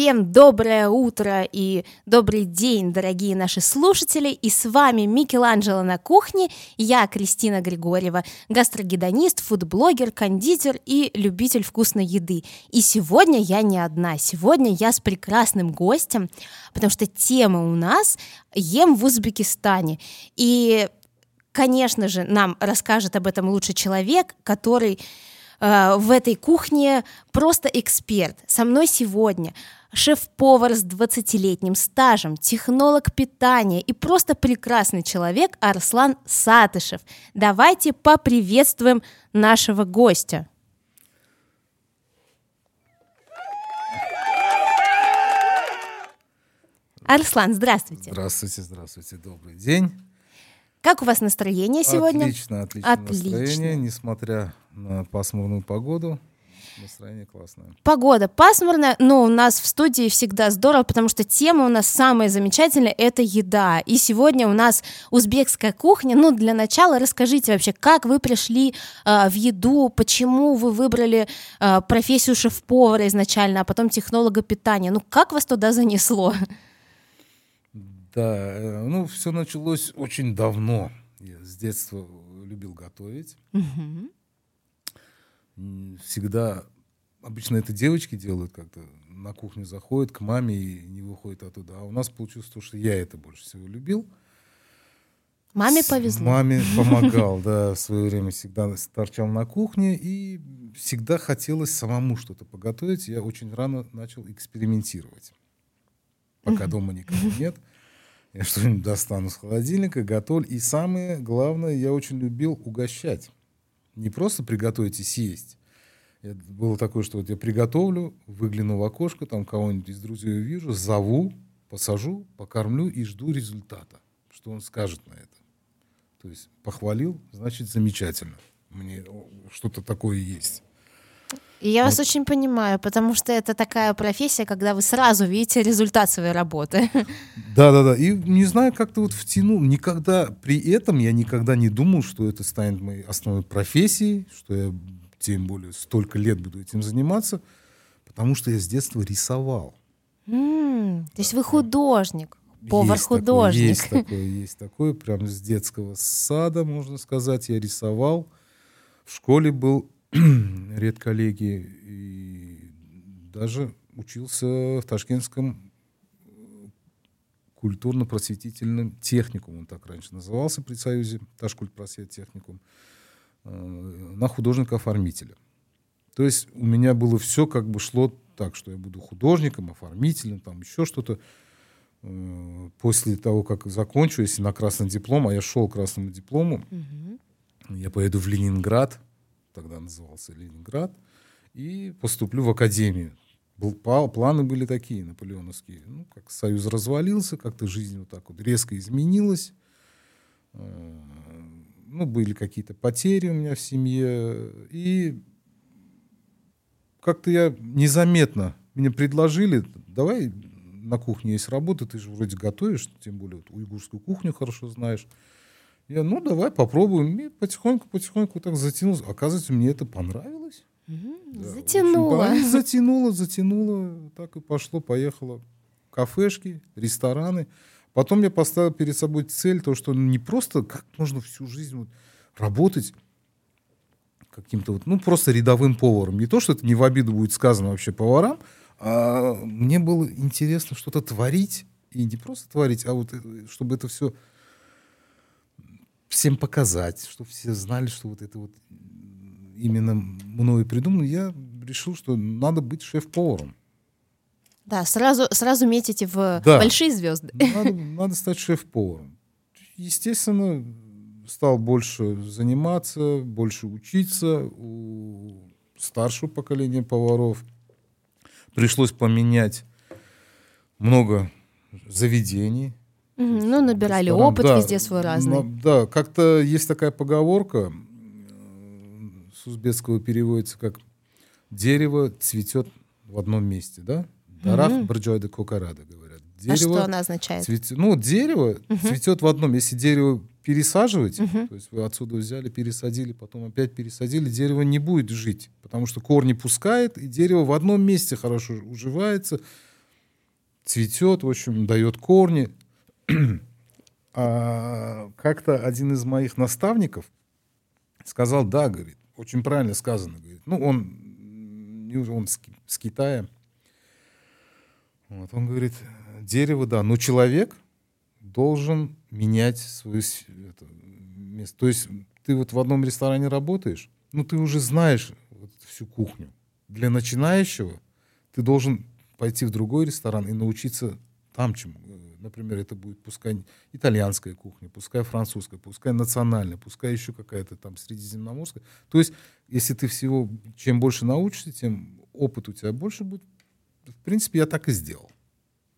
Всем доброе утро и добрый день, дорогие наши слушатели. И с вами Микеланджело на кухне. Я Кристина Григорьева, гастрогедонист, фудблогер, кондитер и любитель вкусной еды. И сегодня я не одна. Сегодня я с прекрасным гостем, потому что тема у нас «Ем в Узбекистане». И, конечно же, нам расскажет об этом лучший человек, который э, в этой кухне просто эксперт. Со мной сегодня шеф-повар с 20-летним стажем, технолог питания и просто прекрасный человек Арслан Сатышев. Давайте поприветствуем нашего гостя. Арслан, здравствуйте. Здравствуйте, здравствуйте, добрый день. Как у вас настроение сегодня? Отлично, отлично, Отлично. настроение, несмотря на пасмурную погоду. Настроение классное. Погода пасмурная, но у нас в студии всегда здорово, потому что тема у нас самая замечательная — это еда. И сегодня у нас узбекская кухня. Ну, для начала расскажите вообще, как вы пришли э, в еду, почему вы выбрали э, профессию шеф-повара изначально, а потом технолога питания. Ну, как вас туда занесло? Да, э, ну, все началось очень давно. Я с детства любил готовить. М, Всегда, обычно это девочки делают как-то, на кухню заходят к маме и не выходят оттуда. А у нас получилось то, что я это больше всего любил. Маме повезло. Маме помогал, да, в свое время всегда торчал на кухне и всегда хотелось самому что-то поготовить. Я очень рано начал экспериментировать. Пока дома никого нет. Я что-нибудь достану с холодильника, готовлю. И самое главное, я очень любил угощать. Не просто приготовить и съесть. Я- было такое, что вот я приготовлю, выгляну в окошко, там кого-нибудь из друзей увижу, зову, посажу, покормлю и жду результата. Что он скажет на это. То есть похвалил, значит замечательно. Мне что-то такое есть. И я вас Вот. очень понимаю, потому что это такая профессия, когда вы сразу видите результат своей работы. Да, да, да. И не знаю, как-то вот втянул. Никогда при этом я никогда не думал, что это станет моей основной профессией, что я тем более столько лет буду этим заниматься, потому что я с детства рисовал. М, То есть вы художник, повар-художник. Есть такое, есть такое. Прям с детского сада, можно сказать, я рисовал. В школе был редколлегии и даже учился в Ташкентском э, культурно-просветительном техникуме, он так раньше назывался при Союзе, Ташкультпросвет техникум, э, на художника-оформителя. То есть у меня было все как бы шло так, что я буду художником, оформителем, там еще что-то. Э, После того, как закончу, если на красный диплом, а я шел к красному диплому, Мгм. я поеду в Ленинград, тогда назывался Ленинград, и поступлю в академию. Был, планы были такие, наполеоновские. Ну, как Союз развалился, как-то жизнь вот так вот резко изменилась. Э, Ну, были какие-то потери у меня в семье. И как-то я незаметно, мне предложили, давай на кухне есть работа, ты же вроде готовишь, тем более вот уйгурскую кухню хорошо знаешь. Я, ну, давай попробуем. И потихоньку-потихоньку так затянулся. Оказывается, мне это понравилось. Мгм. Да, Затянуло. понравилось. Затянуло, затянуло. Так и пошло, поехало. Кафешки, рестораны. Потом я поставил перед собой цель, то, что не просто как можно всю жизнь вот работать каким-то вот, ну, просто рядовым поваром. Не то, что это не в обиду будет сказано вообще поварам, а мне было интересно что-то творить. И не просто творить, а вот э, чтобы это все всем показать, чтобы все знали, что вот это вот именно мною придумано. Я решил, что надо быть шеф-поваром. Да, сразу, сразу метите в Да. большие звезды. Надо, надо стать шеф-поваром. Естественно, стал больше заниматься, больше учиться у старшего поколения поваров. Пришлось поменять много заведений. Мгм. Ну, набирали Ресторан, опыт да, везде свой разный. на- да, как-то есть такая поговорка, м, с узбекского переводится как «дерево цветет в одном месте», да? Дарах Мгм. брджойда кокарада, говорят. А что Дерево она означает? цвете- Ну, дерево цветет в одном. Если дерево пересаживать, Мгм. то есть вы отсюда взяли, пересадили, потом опять пересадили, дерево не будет жить, потому что корни пускает, и дерево в одном месте хорошо уживается, цветет, в общем, дает корни. А как-то один из моих наставников сказал, да, говорит, очень правильно сказано, говорит. Ну, он, он с, Китая. Вот, он говорит, дерево, да, но человек должен менять свое это, место. То есть ты вот в одном ресторане работаешь, ну, ты уже знаешь вот всю кухню. Для начинающего ты должен пойти в другой ресторан и научиться там чему. Например, это будет пускай итальянская кухня, пускай французская, пускай национальная, пускай еще какая-то там средиземноморская. То есть, если ты всего, чем больше научишься, тем опыт у тебя больше будет. В принципе, я так и сделал.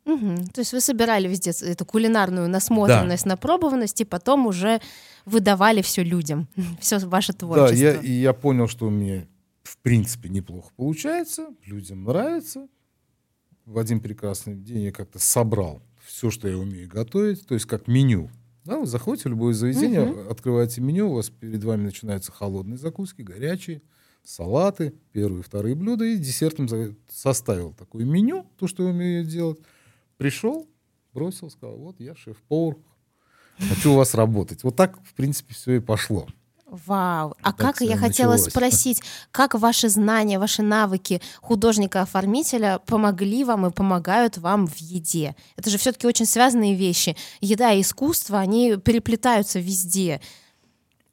Угу. То есть вы собирали везде эту кулинарную насмотренность, да. напробованность, и потом уже выдавали все людям, все ваше творчество. Да, я, и я понял, что у меня в принципе неплохо получается, людям нравится. В один прекрасный день я как-то собрал все, что я умею готовить, то есть как меню. Да, вы заходите в любое заведение, угу. открываете меню, у вас перед вами начинаются холодные закуски, горячие, салаты, первые, вторые блюда, и десертом составил такое меню, то, что я умею делать. Пришел, бросил, сказал, вот я шеф-повар, хочу у вас работать. Вот так, в принципе, все и пошло. Вау. А так как я хотела спросить, как ваши знания, ваши навыки художника-оформителя помогли вам и помогают вам в еде? Это же все-таки очень связанные вещи. Еда и искусство, они переплетаются везде.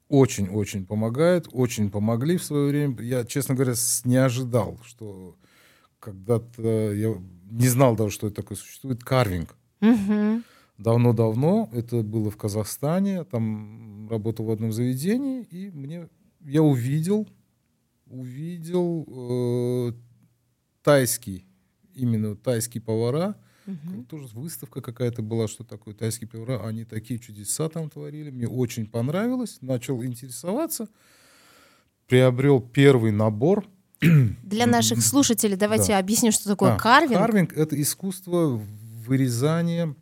Очень-очень помогают, очень помогли в свое время. Я, честно говоря, не ожидал, что когда-то я не знал даже, что это такое существует, карвинг. Угу давно-давно, это было в Казахстане, там работал в одном заведении, и мне я увидел, увидел э, тайский, именно тайские повара, угу. тоже выставка какая-то была, что такое тайские повара, они такие чудеса там творили, мне очень понравилось, начал интересоваться, приобрел первый набор. Для наших слушателей давайте да. объясним, что такое а, карвинг. Карвинг — это искусство вырезания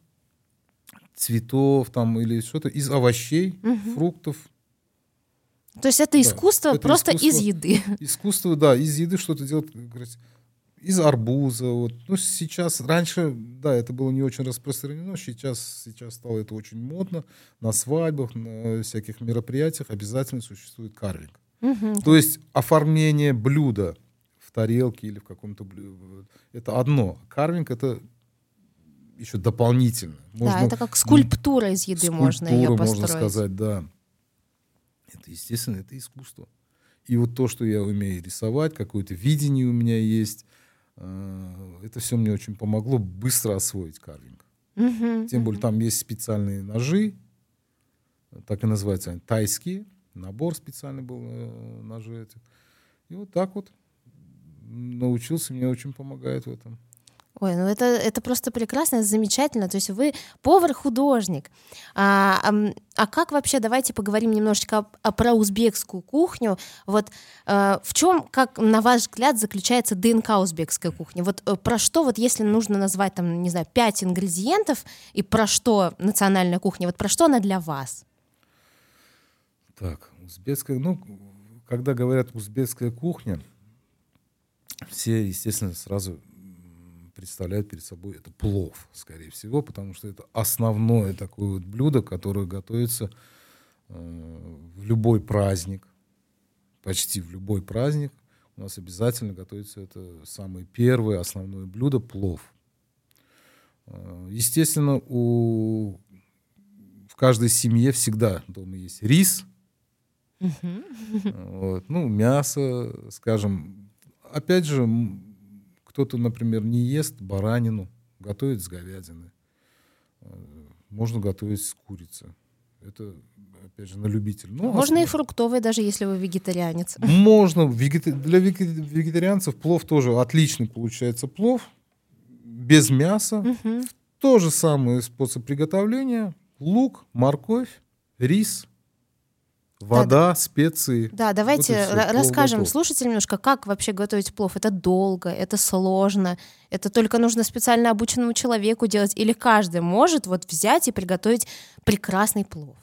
цветов там или что-то из овощей, угу. фруктов. То есть это искусство да, просто искусство, из еды. Искусство, да, из еды что-то делать, из арбуза. Вот. Ну, сейчас, раньше, да, это было не очень распространено, сейчас, сейчас стало это очень модно. На свадьбах, на всяких мероприятиях обязательно существует карвинг. Угу. То есть оформление блюда в тарелке или в каком-то блюде, это одно. Карвинг — это еще дополнительно. Можно, да, это как скульптура из еды скульптура, можно ее построить. можно сказать, да. Это, естественно, это искусство. И вот то, что я умею рисовать, какое-то видение у меня есть, э, это все мне очень помогло быстро освоить карвинг. Угу, Тем более там есть специальные ножи, так и называются они, тайские, набор специальный был э, ножи этих. И вот так вот научился, мне очень помогает в этом. Ой, ну это, это просто прекрасно, это замечательно. То есть вы повар-художник. А, а, как вообще, давайте поговорим немножечко а, про узбекскую кухню. Вот а, в чем, как на ваш взгляд, заключается ДНК узбекской кухни? Вот а, про что, вот если нужно назвать там, не знаю, пять ингредиентов, и про что национальная кухня, вот про что она для вас? Так, узбекская, ну, когда говорят узбекская кухня, все, естественно, сразу представляют перед собой это плов, скорее всего, потому что это основное такое вот блюдо, которое готовится э, в любой праздник, почти в любой праздник. У нас обязательно готовится это самое первое основное блюдо плов. Э, естественно, у в каждой семье всегда дома есть рис, вот, ну мясо, скажем. Опять же, кто-то, например, не ест баранину, готовит с говядины. Э, можно готовить с курицы. Это, опять же, на любителя. Ну, Можно основ... и фруктовый, даже если вы вегетарианец. Можно. Для вегетарианцев плов тоже отличный получается плов. Без мяса. Угу. То же самый способ приготовления. Лук, морковь, рис – Вода, да, специи. Да, давайте вот расскажем слушателям немножко, как вообще готовить плов. Это долго, это сложно, это только нужно специально обученному человеку делать, или каждый может вот взять и приготовить прекрасный плов.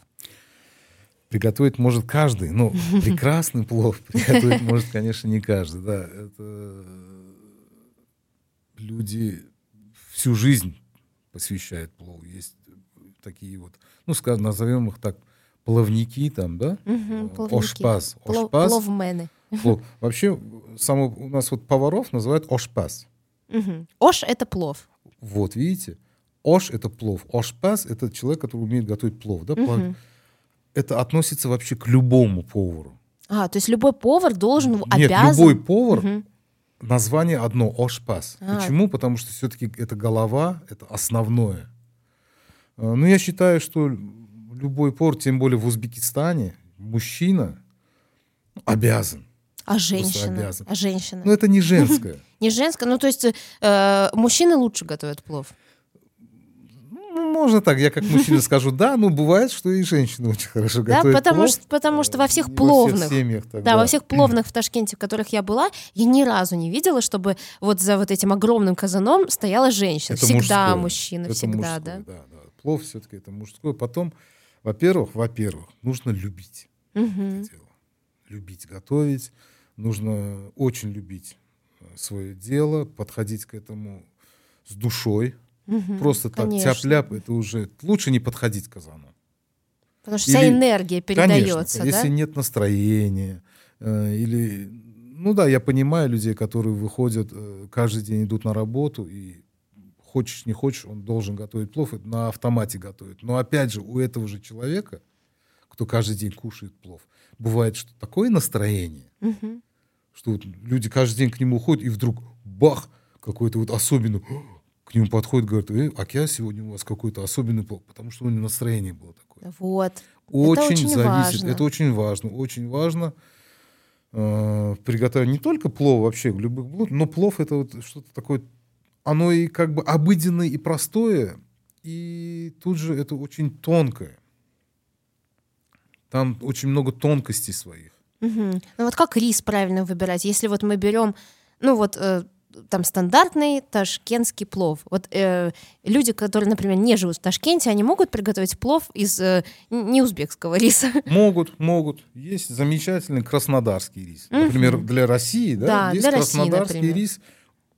Приготовить может каждый, но прекрасный плов приготовить может, конечно, не каждый. Да, это люди всю жизнь посвящает плову. Есть такие вот, ну, скажем, назовем их так, плавники там, да? Мгм, Э, плавники. Ошпаз. Плов- Ошпаз. Пловмены. Плов. Вообще, само, у нас вот поваров называют ошпаз. Мгм. Ош — это плов. Вот, видите? Ош — это плов. Ошпаз — это человек, который умеет готовить плов. Да? Мгм. Это относится вообще к любому повару. А, то есть любой повар должен, Нет, обязан... любой повар, Мгм. название одно — ошпаз. А. Почему? Потому что все-таки это голова, это основное. А, Ну, я считаю, что любой повар, тем более в Узбекистане, мужчина обязан. А женщина? А женщина? Но это не женское. Не женская, ну то есть э, мужчины лучше готовят плов. Ну, можно так, я как мужчина скажу, да, но бывает, что и женщины очень хорошо Да, готовят потому плов. что, потому что во всех пловных, семьях так, да, во всех пловных в Ташкенте, в которых я была, я ни разу не видела, чтобы вот за вот этим огромным казаном стояла женщина. Это всегда мужское. мужчина, Это всегда, мужское, да. да, да. Плов все-таки это мужское. Потом, во-первых, во-первых, нужно любить Мгм. это дело. Любить готовить. Нужно очень любить свое дело, подходить к этому с душой. Мгм. Просто так тяп-ляп, это уже лучше не подходить к казану. Потому что вся Или- энергия передается, Конечно, да? если нет настроения, э, или... Ну да, я понимаю людей, которые выходят, э, каждый день идут на работу, и хочешь не хочешь, он должен готовить плов, и на автомате готовит. Но опять же, у этого же человека, кто каждый день кушает плов, бывает, что такое настроение, Мгм. что вот люди каждый день к нему уходят, и вдруг бах, какой-то вот особенный, к нему подходит, говорит, э, а сегодня у вас какой-то особенный плов, потому что у него настроение было такое. Вот. Очень, очень зависит. важно. Это очень важно. Очень важно э, приготовить не только плов вообще, любых блюд, но плов это вот что-то такое, оно и как бы обыденное и простое, и тут же это очень тонкое. Там очень много тонкостей своих. Мгм. Ну вот как рис правильно выбирать? Если вот мы берем, ну вот э, там стандартный ташкентский плов. Вот э, люди, которые, например, не живут в Ташкенте, они могут приготовить плов из э, не узбекского риса. Могут, могут. Есть замечательный краснодарский рис. Например, для России, да, Да, есть для России, краснодарский например. рис.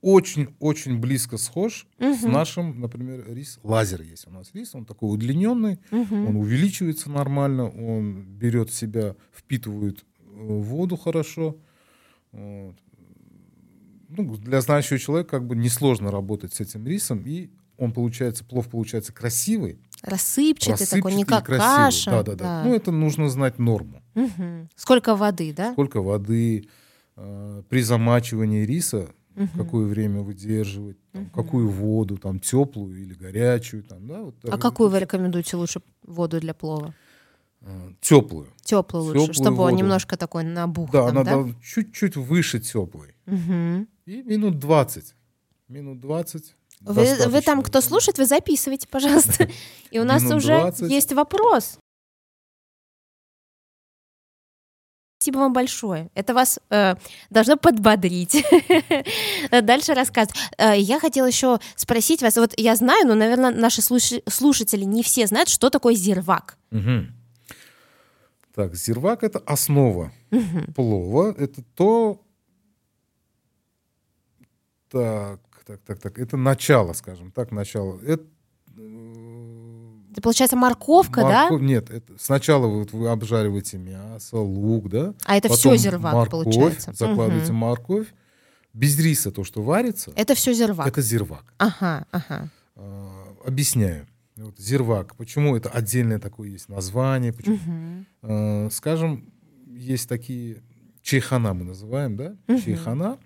Очень-очень близко схож с Мгм. нашим, например, рис. Лазер есть у нас рис, он такой удлиненный, Мгм. он увеличивается нормально, он берет в себя, впитывает э, воду хорошо. Вот. Ну, для знающего человека как бы несложно работать с этим рисом, и он получается, плов получается красивый, Рассыпчатый такой, не рассыпчатый как красивый. каша. Да, да, да. Ну, это нужно знать норму. Мгм. Сколько воды, да? Сколько воды, э, при замачивании риса, Мгм. какое время выдерживать, там, какую воду, там, теплую или горячую. Там, да, вот, А какую вы рекомендуете лучше воду для плова? Теплую. Теплую лучше, Теплую чтобы он воду. немножко такой набух. Да, там, она да? чуть-чуть выше теплой. Мгм. И минут 20. Минут 20. Вы, вы там, кто слушает, вы записывайте, пожалуйста. И у нас уже 20. есть вопрос. Спасибо вам большое. Это вас э, должно подбодрить. Дальше рассказ. Э, я хотела еще спросить вас. Вот я знаю, но, наверное, наши слуш- слушатели не все знают, что такое зирвак. Так, зирвак это основа плова. Это то... Так, так, так, так. Это начало, скажем так, начало. Это, э, Это получается морковка, морковь- Нет, это сначала вы, вот вы обжариваете мясо, лук, да? да? А это все Потом зирвак, морковь, получается. Закладываете Мгм. морковь. Без риса то, что варится, Это все зирвак. это зирвак. Ага, ага. А, Объясняю. Вот, зирвак. Почему это отдельное такое есть название? Почему? Мгм. Э, Скажем, есть такие чайхана мы называем, да? Мгм. Чайхана,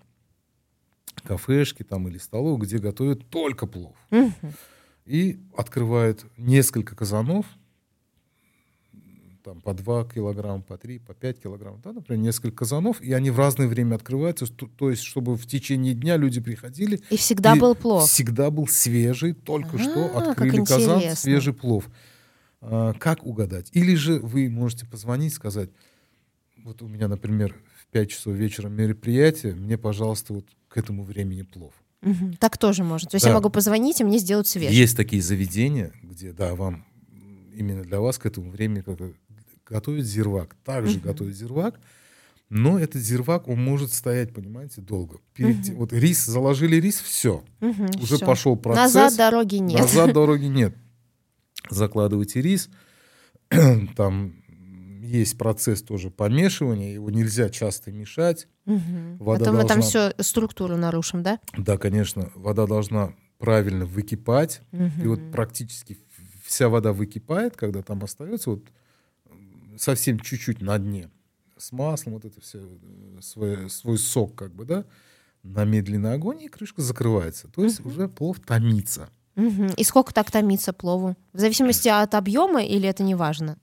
кафешки там или столовые, где готовят только плов. Мгм. И открывают несколько казанов, там по 2 килограмма, по 3, по 5 килограмм, да, например, несколько казанов, и они в разное время открываются, то, то есть чтобы в течение дня люди приходили, И всегда и был плов. Всегда был свежий, только что А, как открыли казан, свежий плов. А, как угадать? Или же вы можете позвонить, сказать, вот у меня, например, в 5 часов вечера мероприятие, мне, пожалуйста, вот к этому времени плов. Так тоже можно. То есть Да. я могу позвонить, и мне сделают свежий. Есть такие заведения, где, да, вам именно для вас к этому времени готовят зирвак. Также Мгм. готовят зирвак, Но этот зирвак, он может стоять, понимаете, долго. Перед, Мгм. Вот рис, заложили рис, все. Мгм, Уже всё. пошел процесс. Назад дороги нет. Назад дороги нет. Закладывайте рис. Там есть процесс тоже помешивания. Его нельзя часто мешать. Мгм. Вода Потом мы там должна- все структуру нарушим, да? Да, конечно, вода должна правильно выкипать. И вот практически вся вода выкипает, когда там остается вот совсем чуть-чуть на дне с маслом, вот это все э, свой, свой сок как бы, да, на медленный огонь, и крышка закрывается. То есть уже плов томится. Мгм. И сколько так томится плову? В зависимости от объема или это не важно?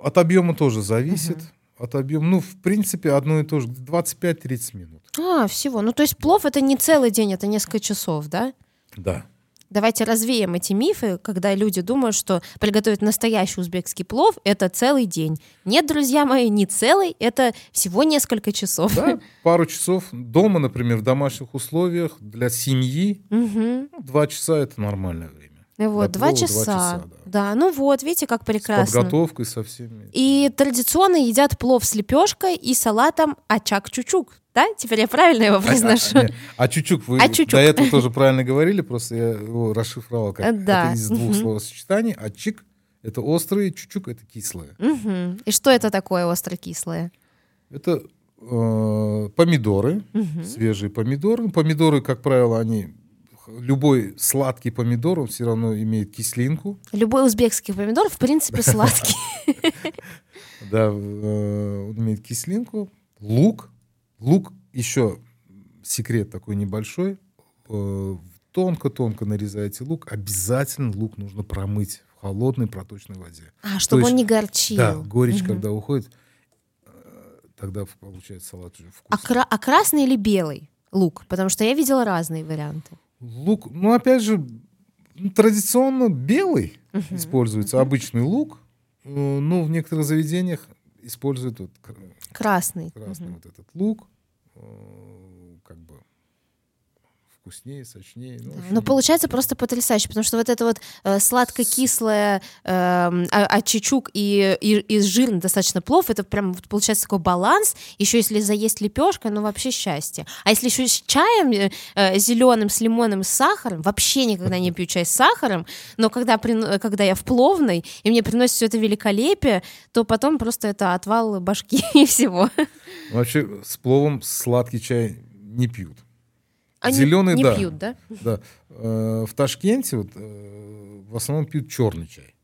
От объема тоже зависит. От объема, ну, в принципе, одно и то же, 25-30 минут. А, всего. Ну, то есть плов это не целый день, это несколько часов, да? Да. Давайте развеем эти мифы, когда люди думают, что приготовить настоящий узбекский плов — это целый день. Нет, друзья мои, не целый, это всего несколько часов. Да, пару часов дома, например, в домашних условиях для семьи, ну, два часа это нормальное время. Вот, два часа. часа, да. Да, ну вот, видите, как С прекрасно. подготовкой со всеми. И традиционно едят плов с лепешкой и салатом ачак-чучук. Да? Теперь я правильно его А- произношу? А, не, а чучук, вы А чучук. до этого тоже правильно говорили, просто я его расшифровал как Э, да. это из двух Мгм. словосочетаний. А чик — это острые, чучук — это кислое. Мгм. И что это такое остро-кислое? Это э, помидоры, Мгм. свежие помидоры. Помидоры, как правило, они... Любой сладкий помидор, он все равно имеет кислинку. Любой узбекский помидор, в принципе, сладкий. Да, э, он имеет кислинку. Лук. Лук еще секрет такой небольшой. Э, Тонко-тонко нарезаете лук. Обязательно лук нужно промыть в холодной проточной воде. А, чтобы он не горчил. Да, горечь, когда уходит, э, тогда получается салат уже А, вкусный. кра- а красный или белый лук? Потому что я видела разные варианты. Лук, ну опять же, традиционно белый используется, обычный лук. Ну, в некоторых заведениях используют вот кра- Красный. красный Мгм. вот этот лук, э, как бы вкуснее, сочнее. Ну, Да, общем, Ну, получается просто потрясающе, потому что вот это вот э, сладко-кислое эм, а- ачичук и, и, и жирный достаточно плов, это прям вот получается такой баланс. Еще если заесть лепешкой, ну вообще счастье. А если еще с чаем зеленым, с лимоном, с сахаром, вообще никогда не пью чай с сахаром, но когда, прин- когда я в пловной, и мне приносят все это великолепие, то потом просто это отвал башки и всего. Вообще с пловом сладкий чай не пьют. Они Зеленый, не да. пьют, да? Да. Э, В Ташкенте вот, э, в основном пьют черный чай.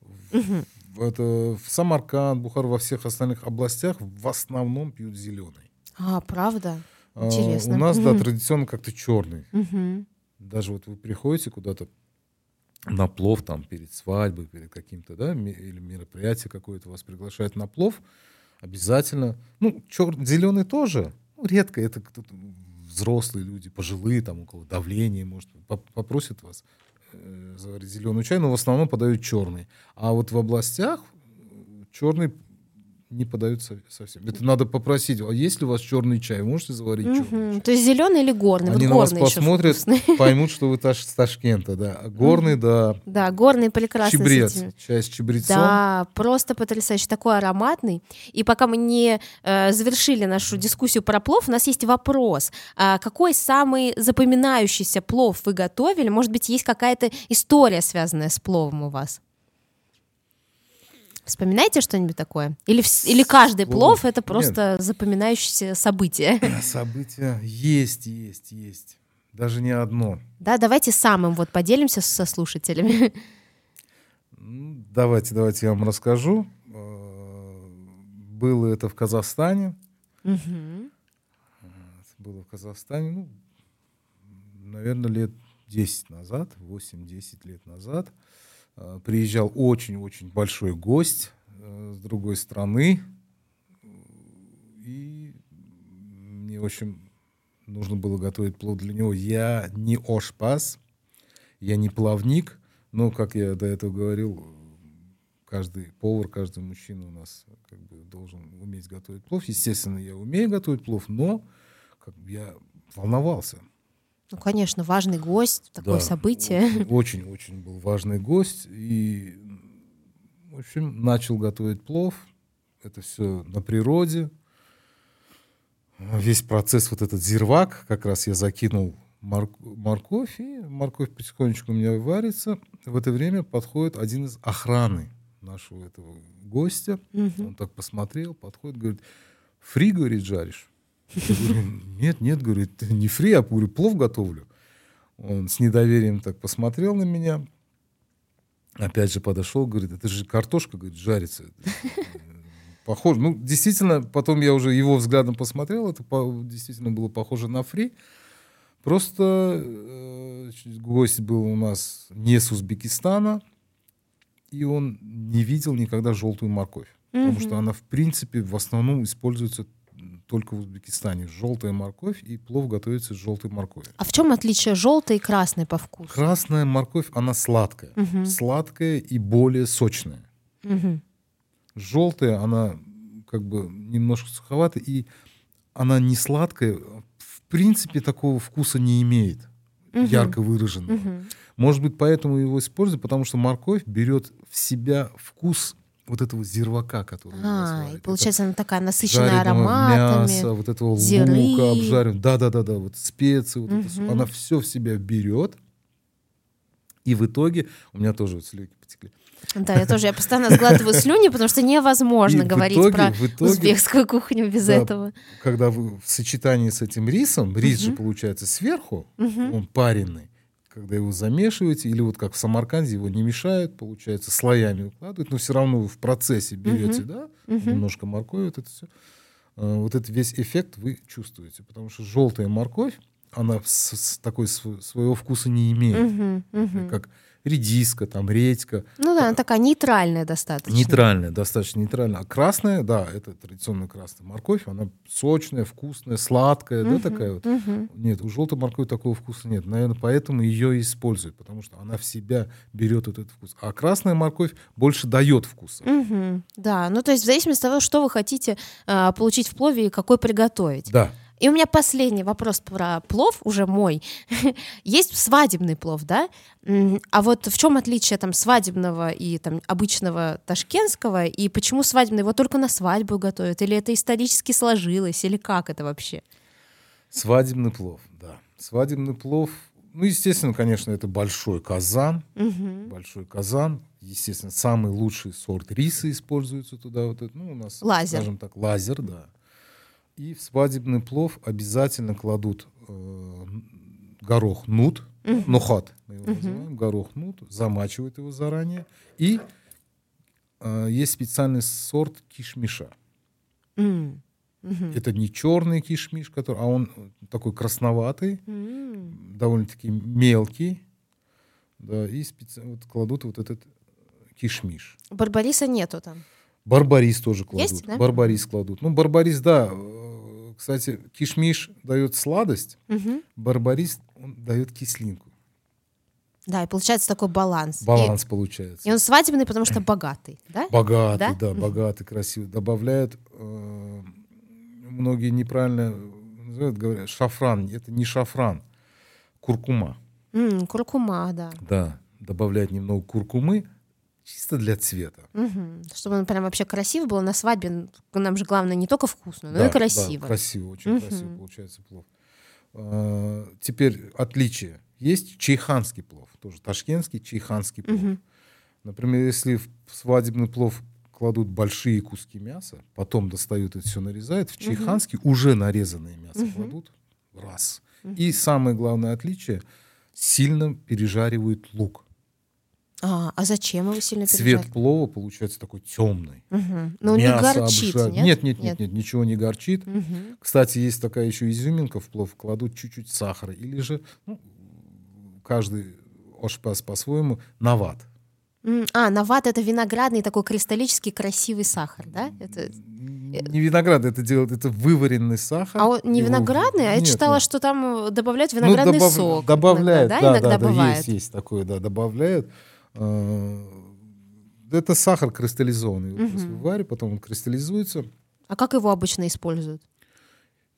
В- в- Это в Самарканд, Бухар, во всех остальных областях в основном пьют зеленый. А, правда? А Интересно. У нас, да, традиционно как-то черный. Даже вот вы приходите куда-то на плов там перед свадьбой, перед каким-то, да, или мероприятие какое-то вас приглашают на плов, обязательно, ну, чер... зеленый тоже, редко, это кто-то, взрослые люди, пожилые, там, у кого давление, может, поп- попросят вас э, заварить зеленый чай, но в основном подают черный. А вот в областях черный не подают со- совсем. Это надо попросить, а есть ли у вас черный чай, можете заварить черный чай? Мгм. То есть зеленый или горный? Они вот на вас посмотрят, вкусный. поймут, что вы Таш- с Ташкента, да. А горный, да. Да, горный прекрасный. Чебрец. Чай с чебрецом. Да, просто потрясающий, такой ароматный. И пока мы не э, завершили нашу дискуссию про плов, у нас есть вопрос. А какой самый запоминающийся плов вы готовили? Может быть, есть какая-то история, связанная с пловом у вас? Вспоминаете что-нибудь такое? Или, вс- или каждый плов это просто запоминающееся событие? События есть, есть, есть. Даже не одно. Да, давайте самым вот поделимся со слушателями. Ну, Давайте, давайте я вам расскажу. Э, Было это в Казахстане. Мгм. Было в Казахстане, ну, наверное, лет 10 назад, 8-10 лет назад. Э, Приезжал очень-очень большой гость э, с другой страны. И мне, в общем, нужно было готовить плов для него. Я не ошпас, я не плавник, но, как я до этого говорил, каждый повар, каждый мужчина у нас как бы должен уметь готовить плов. Естественно, я умею готовить плов, но как бы я волновался. Ну, конечно, важный гость, такое Да, событие. Очень-очень был важный гость. И, в общем, начал готовить плов. это все на природе. Весь процесс, вот этот зирвак, как раз я закинул мор- морковь, и морковь потихонечку у меня варится. В это время подходит один из охраны нашего этого гостя. Мгм. Он так посмотрел, подходит, говорит, фри, говорит, жаришь? Я говорю, нет, нет, говорит, не фри, а говорю, плов готовлю. Он с недоверием так посмотрел на меня. Опять же подошел, говорит, это же картошка, говорит, жарится. Похоже, ну, действительно, потом я уже его взглядом посмотрел, это по- действительно было похоже на фри. Просто э, гость был у нас не с Узбекистана, и он не видел никогда желтую морковь. Потому Мгм. что она, в принципе, в основном используется только в Узбекистане. Желтая морковь, и плов готовится с желтой морковью. А в чем отличие желтой и красной по вкусу? Красная морковь, она сладкая. Мгм. Сладкая и более сочная. Мгм. Желтая, она как бы немножко суховатая, и она не сладкая, в принципе, такого вкуса не имеет, Мгм. ярко выраженного. Мгм. Может быть, поэтому его используют, потому что морковь берет в себя вкус вот этого зирвака, который у нас А, и Это получается, она такая насыщенная жареного ароматами. мяса, вот этого зиры. лука обжарен. Да, да, да, да, вот специи, вот это всё. Мгм. она все в себя берет. И в итоге у меня тоже вот слюнки потекли. Да, я тоже, я постоянно сглатываю слюни, потому что невозможно И говорить итоге- про итоге- узбекскую кухню без Да, этого. Когда вы в сочетании с этим рисом, рис же получается сверху, он пареный, когда его замешиваете, или вот как в Самарканде его не мешают, получается, слоями укладывают, но все равно вы в процессе берете, да, немножко моркови, вот это все. Вот этот весь эффект вы чувствуете, потому что желтая морковь, она с, с такой св- своего вкуса не имеет, Мгм, мгм. как редиска, там редька, Ну да, она такая нейтральная достаточно. Нейтральная, достаточно нейтральная. А красная, да, это традиционная красная морковь. Она сочная, вкусная, сладкая, да, такая вот. Мгм. Нет, у желтой моркови такого вкуса нет. Наверное, поэтому ее и используют, потому что она в себя берет вот этот вкус. А красная морковь больше дает вкуса. Мгм. Да, ну то есть в зависимости от того, что вы хотите а, получить в плове и какой приготовить. Да. И у меня последний вопрос про плов, уже мой. Есть свадебный плов, да? А вот в чем отличие там свадебного и там обычного ташкентского, и почему свадебный его только на свадьбу готовят? Или это исторически сложилось, или как это вообще? Свадебный плов, да. Свадебный плов, ну, естественно, конечно, это большой казан. Мгм. Большой казан. Естественно, самый лучший сорт риса используется туда. Вот это, ну, у нас, Лазер. скажем так, лазер, да. И в свадебный плов обязательно кладут э, горох нут, нухат, мы его называем, горох нут, замачивают его заранее. И э, есть специальный сорт кишмиша. М. Мгм. Это не черный кишмиш, который, а он такой красноватый, М. довольно-таки мелкий. Да, и специ- вот кладут вот этот кишмиш. Барбариса нету там. Барбарис тоже кладут. Есть, да? Барбарис кладут. Ну, барбарис, да. э, Кстати, кишмиш дает сладость, Мгм. барбарис он дает кислинку. Да, и получается такой баланс. И- Баланс И, получается. он свадебный, потому что богатый, да? Богатый, Да? да, богатый, красивый. Добавляют, э, многие неправильно называют, говорят, шафран. Это не шафран, куркума. М, куркума, да. Да, добавляют немного куркумы, чисто для цвета. Мгм. Чтобы он прям вообще красиво был на свадьбе. Нам же главное не только вкусно, но Да, и красиво. Да, красиво, очень Мгм. красиво получается плов. А, Теперь отличие. Есть чайханский плов, тоже ташкентский чайханский плов. Мгм. Например, если в свадебный плов кладут большие куски мяса, потом достают это все нарезают, в чайханский уже нарезанное мясо кладут раз. И самое главное отличие сильно пережаривают лук. А, а зачем его сильно Цвет пережарить? плова получается такой темный. Мгм. Но он не горчит, обжар- нет? Нет, нет, нет, нет, ничего не горчит. Мгм. Кстати, есть такая еще изюминка в плов, кладут чуть-чуть сахара. Или же ну, каждый ошпас по-своему нават. А, нават это виноградный такой кристаллический красивый сахар, да? Это... Не виноград, это делают, это вываренный сахар. А он не Его- виноградный, а я Нет, читала, нет. что там э, добавляют Ну, виноградный добав- сок. Добавляют, иногда, да, иногда да, да, бывает. есть, есть такое, да, добавляют. Э, Это сахар кристаллизованный. Его просто вываривают, потом он кристаллизуется. А как его обычно используют?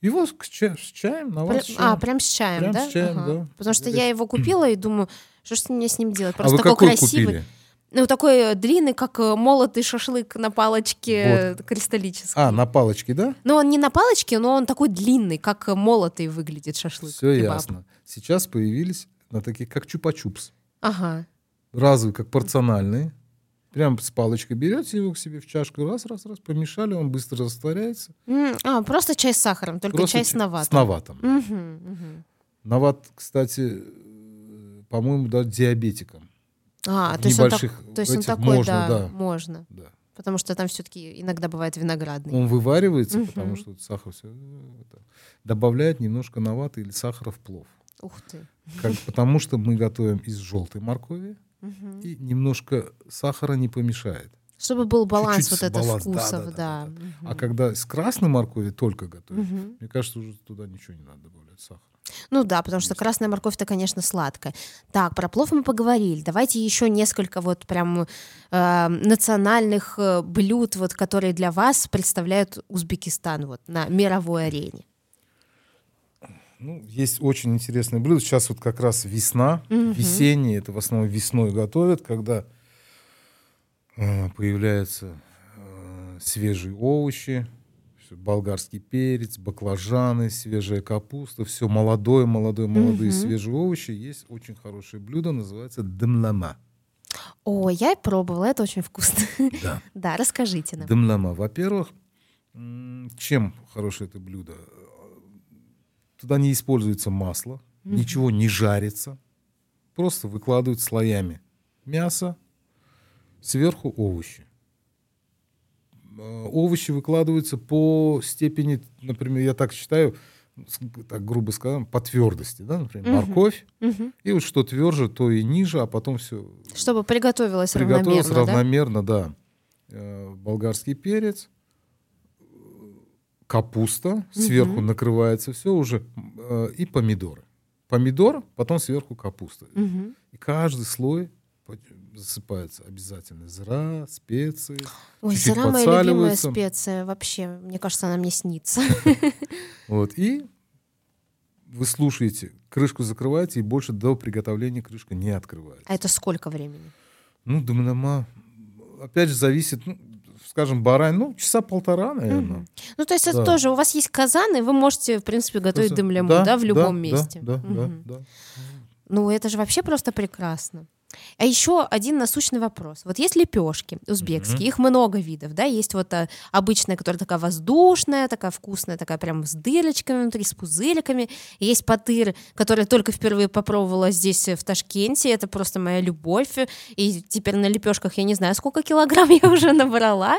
Его с, ча- с чаем, на Прям- вас а, прям с чаем, Прям да? с чаем, да. Потому что я его купила и думаю, что ж мне с ним делать? А Просто вы такой какой красивый. купили? Ну, такой э, длинный, как э, молотый шашлык на палочке Вот. кристаллической. А, на палочке, да? Но он не на палочке, но он такой длинный, как молотый выглядит шашлык. Все кебаб. ясно. Сейчас появились на такие, как чупа-чупс. Ага. Разовые, как порциональные. Прям с палочкой берете его к себе в чашку, раз, раз, раз, помешали, он быстро растворяется. М, А, просто чай с сахаром, только Просто чай с наватом. С наватом. Мгм, мгм. Нават, кстати, э, по-моему, даже диабетикам. А, В то есть, он, так- то есть он этих такой, можно, да, да. можно. Да. Потому что там все-таки иногда бывает виноградный. Он вываривается, Мгм. потому что сахар все добавляет немножко навата или сахара в плов. Ух ты. Как- потому что мы готовим из желтой моркови, Мгм. и немножко сахара не помешает. Чтобы был баланс Чуть-чуть вот этот баланс, да, вкусов, да, да. да, Мгм. А когда с красной моркови только готовим, Мгм. мне кажется, уже туда ничего не надо добавлять сахара. Ну да, потому что красная морковь-то, конечно, сладкая. Так, про плов мы поговорили. Давайте еще несколько вот прям э, национальных э, блюд, вот, которые для вас представляют Узбекистан вот на мировой арене. Ну, есть очень интересное блюдо. Сейчас вот как раз весна, Мгм. весеннее, это в основном весной готовят, когда э, появляются э, свежие овощи, болгарский перец, баклажаны, свежая капуста, все молодое, молодое, молодые Мгм. свежие овощи. Есть очень хорошее блюдо, называется дымлама. О, я и пробовала, это очень вкусно. Да. Да, расскажите нам. Дымлама. Во-первых, чем хорошее это блюдо? Туда не используется масло, Мгм. ничего не жарится, просто выкладывают слоями мясо, сверху овощи. Э, Овощи выкладываются по степени, например, я так считаю, так грубо скажем, по твердости, да, например, Мгм. морковь, Мгм. и вот что тверже, то и ниже, а потом все Чтобы приготовилось Приготовилось равномерно, да? равномерно, да. Э, Болгарский перец, капуста, сверху Мгм. накрывается все уже, э, и помидоры. Помидор, потом сверху капуста. Мгм. И каждый слой засыпается обязательно зра, специи. Ой, чуть-чуть зира моя любимая специя. Вообще, мне кажется, она мне снится. Вот, и вы слушаете, крышку закрываете, и больше до приготовления крышка не открывается. А это сколько времени? Ну, думаю, опять же, зависит, ну, скажем, барань, ну, часа полтора, наверное. Мгм. Ну, то есть это Да. тоже, у вас есть казан, и вы можете, в принципе, готовить Просто- дымляму, да, в любом да, месте. Да, да, Мгм. да, да. Ну, это же вообще просто прекрасно. А еще один насущный вопрос. Вот есть лепешки узбекские, Мгм. их много видов, да, есть вот а, обычная, которая такая воздушная, такая вкусная, такая прям с дырочками внутри, с пузыриками. Есть патыр, который только впервые попробовала здесь, э, в Ташкенте, это просто моя любовь. И теперь на лепешках я не знаю, сколько килограмм я уже набрала.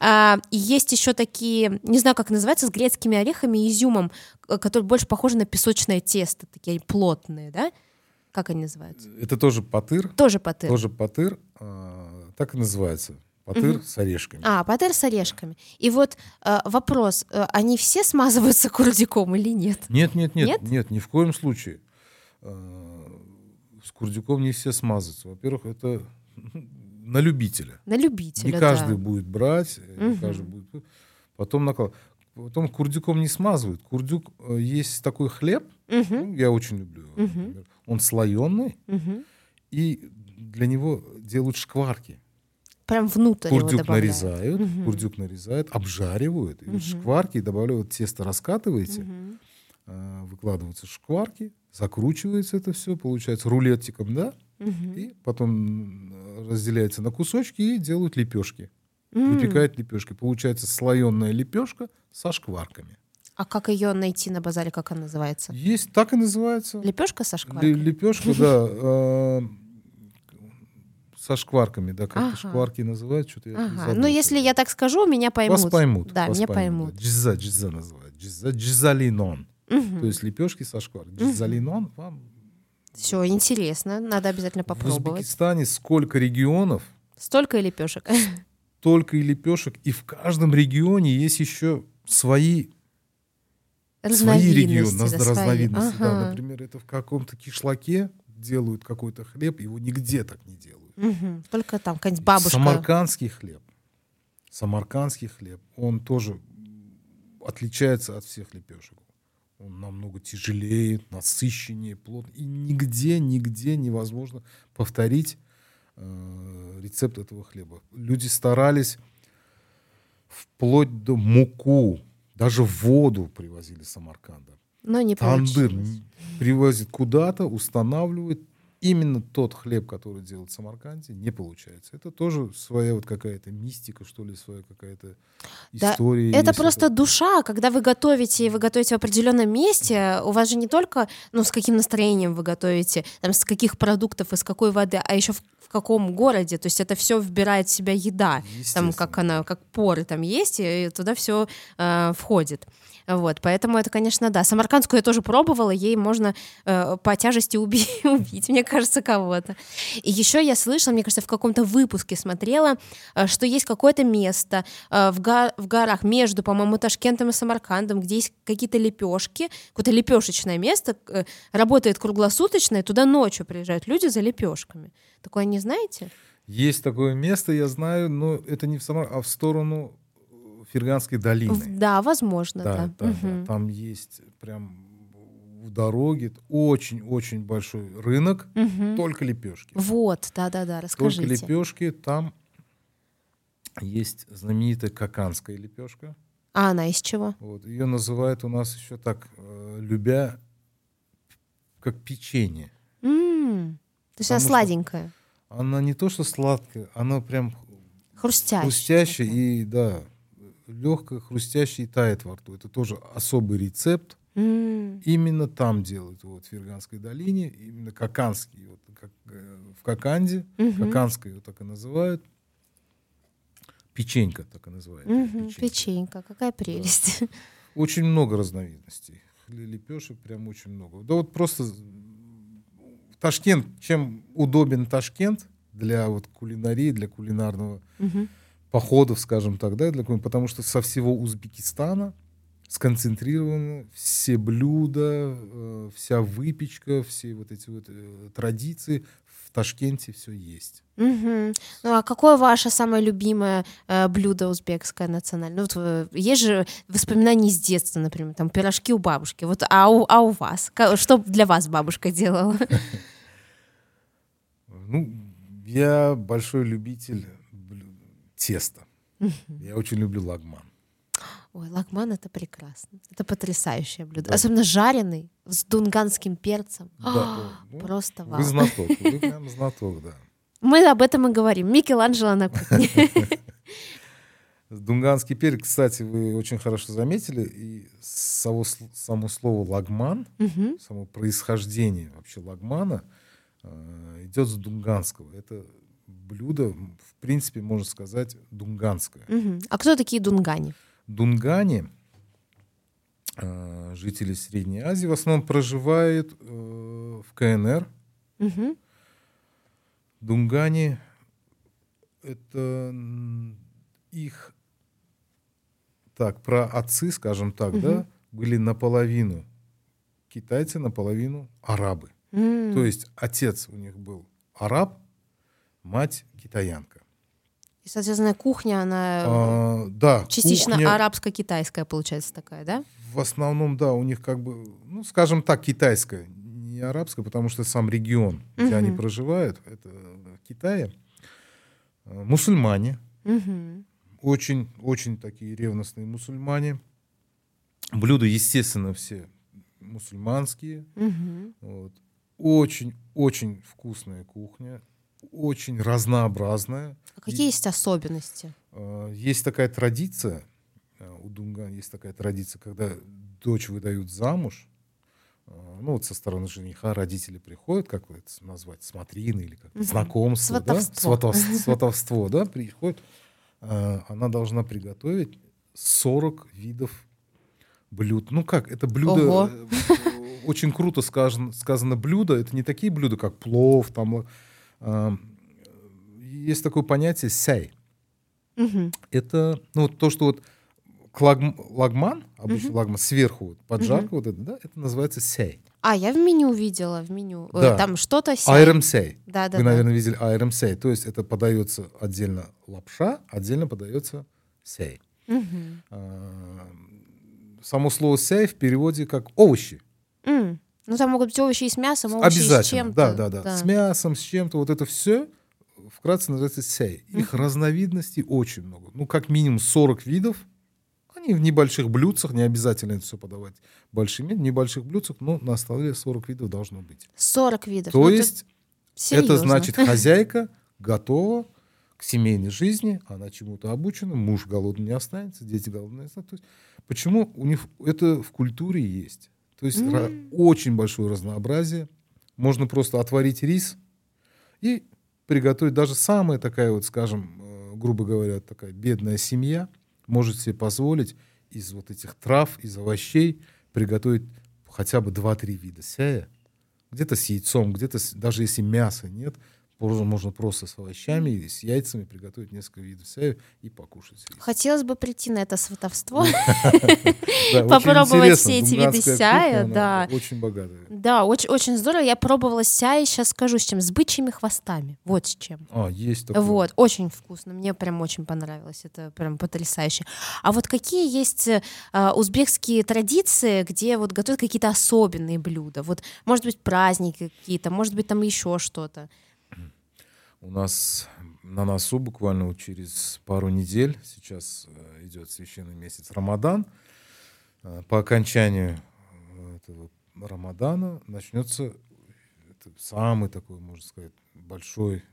А, и есть еще такие, не знаю, как называется, с грецкими орехами и изюмом, к- которые больше похожи на песочное тесто, такие плотные, да? Как они называются? Это тоже патыр, Тоже патыр. тоже патыр, а, так и называется. Патыр Мгм. с орешками. А, патыр с орешками. И вот э, вопрос, э, они все смазываются курдюком или нет? Нет, нет, нет, Нет? нет, ни в коем случае. А, С курдюком не все смазываются. Во-первых, это на любителя. На любителя, Не каждый да. будет брать, э, не каждый будет. Потом накал. Потом курдюком не смазывают. Курдюк э, есть такой хлеб, ну, я очень люблю. Мгм. например. Он слоеный, мгм. и для него делают шкварки. Прям внутрь его Курдюк добавляют. нарезают, Мгм. курдюк нарезают, обжаривают, и шкварки добавляют, тесто раскатываете, а, выкладываются шкварки, закручивается это все, получается рулетиком, да, Мгм. и потом разделяется на кусочки и делают лепешки. М. Выпекают лепешки. Получается слоеная лепешка со шкварками. А как ее найти на базаре, как она называется? Есть, так и называется. Лепешка со шкварками? Лепешка, да. а, Со шкварками, да, как Ага. шкварки называют, что-то я Ага. Ну, если я так скажу, меня поймут. Вас поймут. Да, вас меня да. поймут. Джиза, джиза называют. Джиза, джизалинон. То есть лепешки со шквар. Джизалинон вам Все интересно, надо обязательно в попробовать. Узбекистане сколько регионов, Столько и лепешек. столько и лепешек, и в каждом регионе есть еще свои свои регионы, да, разновидности. Да, Ага. например, это в каком-то кишлаке делают какой-то хлеб, его нигде так не делают. Мгм. Только там какая-нибудь бабушка. Самаркандский хлеб. Самаркандский хлеб, он тоже отличается от всех лепешек. Он намного тяжелее, насыщеннее, плотный. И нигде, нигде невозможно повторить э, рецепт этого хлеба. Люди старались вплоть до муку, даже воду привозили с Самарканда. Но не Тандыр привозит куда-то, устанавливает. Именно тот хлеб, который делают в Самарканде, не получается. Это тоже своя вот какая-то мистика, что ли, своя какая-то Да, история. Это есть. просто душа, когда вы готовите, и вы готовите в определенном месте, у вас же не только, ну, с каким настроением вы готовите, там, с каких продуктов, из какой воды, а еще в, в каком городе, то есть это все вбирает в себя еда, там, как она, как поры там есть, и туда все входит. Вот, поэтому это, конечно, да. Самаркандскую я тоже пробовала, ей можно э, по тяжести уби- убить, мне кажется, кого-то. И еще я слышала, мне кажется, в каком-то выпуске смотрела, э, что есть какое-то место э, в, га- в горах между, по-моему, Ташкентом и Самаркандом, где есть какие-то лепешки, какое-то лепешечное место, э, работает круглосуточно, и туда ночью приезжают люди за лепешками. Такое не знаете? Есть такое место, я знаю, но это не в Самар, а в сторону Ферганской долины. Да, возможно, да. Да, да, да. Мгм. Там есть прям в дороге очень-очень большой рынок, Мгм. только лепешки. Вот, да-да-да, Только расскажите. лепешки. Там есть знаменитая каканская лепешка. А она из чего? Вот. Ее называют у нас еще так, э, любя, как печенье. М, То есть она Потому сладенькая, Она не то что сладкая, она прям хрустящая. хрустящая и, да, легкая, хрустящая и тает во рту. Это тоже особый рецепт. М, Именно там делают, вот, в Ферганской долине, именно каканский, вот, как, э, в Каканде, Мгм. Каканской его так и называют. Печенька так и называется. мгм, печенька. Печенька, какая прелесть. Очень много разновидностей. Лепешек прям очень много. Да вот просто Ташкент, чем удобен Ташкент для вот кулинарии, для кулинарного Мгм. Походов, скажем так, да, для, потому что со всего Узбекистана сконцентрированы все блюда, э, вся выпечка, все вот эти вот э, традиции в Ташкенте все есть. Мгм. Ну а какое ваше самое любимое э, блюдо узбекское национальное? Ну, вот, э, есть же воспоминания из детства, например, там пирожки у бабушки. Вот, а у, а у вас? Что для вас бабушка делала? Ну, я большой любитель теста. Я очень люблю лагман. Ой, лагман это прекрасно. Это потрясающее блюдо. Да. Особенно жареный с дунганским перцем. Да, А, ну, Просто Вы вау. знаток, вы прям знаток, да. Мы об этом и говорим. Микеланджело на кухне. Дунганский перец, кстати, вы очень хорошо заметили, и само, само слово лагман, Мгм. само происхождение вообще лагмана э, идет с дунганского. Это блюдо, в принципе, можно сказать, дунганское. Мгм. А кто такие дунгани? Дунгане, э, жители Средней Азии, в основном проживают э, в КНР. Мгм. Дунгане — это их, так, про отцы, скажем так, да, Мгм. были наполовину китайцы, наполовину арабы. М. То есть отец у них был араб, мать китаянка. И, соответственно, кухня, она э, А, да, частично кухня- арабско-китайская получается такая, да? В основном, да, у них как бы, ну, скажем так, китайская, не арабская, потому что сам регион, где они Мгм. проживают, это Китае. А, Мусульмане, Мгм. очень, очень такие ревностные мусульмане. Блюда, естественно, все мусульманские. Мгм. Вот. Очень, очень вкусная кухня, очень разнообразная. А какие есть особенности? А, Есть такая традиция, а, у Дунган есть такая традиция, когда дочь выдают замуж, а, ну вот со стороны жениха родители приходят, как это назвать, смотрины или как знакомство, да? Сватовство. Сватов- сватовство, да, приходит, а, она должна приготовить 40 видов блюд. Ну как, это блюдо, Ого. э, очень круто сказано, сказано блюдо, это не такие блюда, как плов, там, есть такое понятие сяй Мгм. это ну, то, что вот клагм- лагман, обычно Мгм. лагман сверху, вот, поджарка Мгм. вот это, да, это называется сей. А, я в меню видела, в меню. Э, Да. Там что-то... ся- Айрем сей. Да, да, Вы, да. наверное, видели айрем сей. То есть это подается отдельно лапша, отдельно подается сей. Мгм. А, Само слово сей в переводе как овощи. М. Ну, там могут быть овощи и с мясом, овощи и с Обязательно. чем-то. Да, да, да, С мясом, с чем-то. Вот это все вкратце называется сяй. Их разновидностей очень много. Ну, как минимум 40 видов. Они в небольших блюдцах, не обязательно это все подавать большими, в небольших блюдцах, но на столе 40 видов должно быть. 40 видов. То Ну, есть серьезно. это значит, хозяйка готова к семейной жизни, она чему-то обучена, муж голодный не останется, дети голодные не останутся. То есть почему у них это в культуре есть? То есть ра- очень большое разнообразие. Можно просто отварить рис и приготовить даже самая такая вот, скажем, э, грубо говоря, такая бедная семья может себе позволить из вот этих трав, из овощей приготовить хотя бы 2-3 вида сяя. Где-то с яйцом, где-то с- даже если мяса нет, можно просто с овощами и с яйцами приготовить несколько видов сяя и покушать. Хотелось бы прийти на это сватовство. Очень попробовать все эти виды сяя, да. Очень богатая. Да, очень, здорово. Я пробовала сяй, сейчас скажу, с чем? С бычьими хвостами. Вот с чем. А, есть такое. Вот, очень вкусно. Мне прям очень понравилось. Это прям потрясающе. А вот какие есть а, узбекские традиции, где вот готовят какие-то особенные блюда? Вот, может быть, праздники какие-то, может быть, там еще что-то. У нас на носу буквально через пару недель, сейчас э, идет священный месяц Рамадан, Э, по окончанию э, этого Рамадана начнется самый такой, можно сказать, большой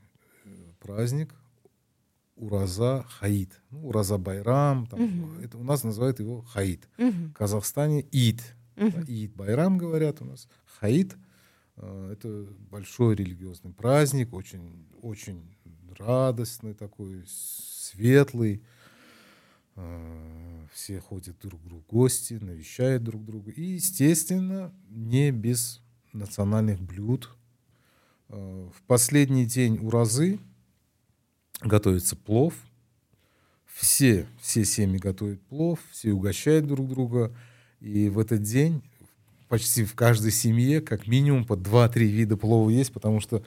праздник Ураза Хаид. Ну, Ураза Байрам, там, Мгм. это у нас называют его Хаид. Мгм, В Казахстане Ид. мгм. Да, Ид Байрам говорят у нас. Хаид это большой религиозный праздник, очень, очень радостный такой, светлый. Э, Все ходят друг к другу в гости, навещают друг друга. И, естественно, не без национальных блюд. Э, В последний день уразы готовится плов. Все, все семьи готовят плов, все угощают друг друга. И в этот день почти в каждой семье как минимум по 2-3 вида плова есть, потому что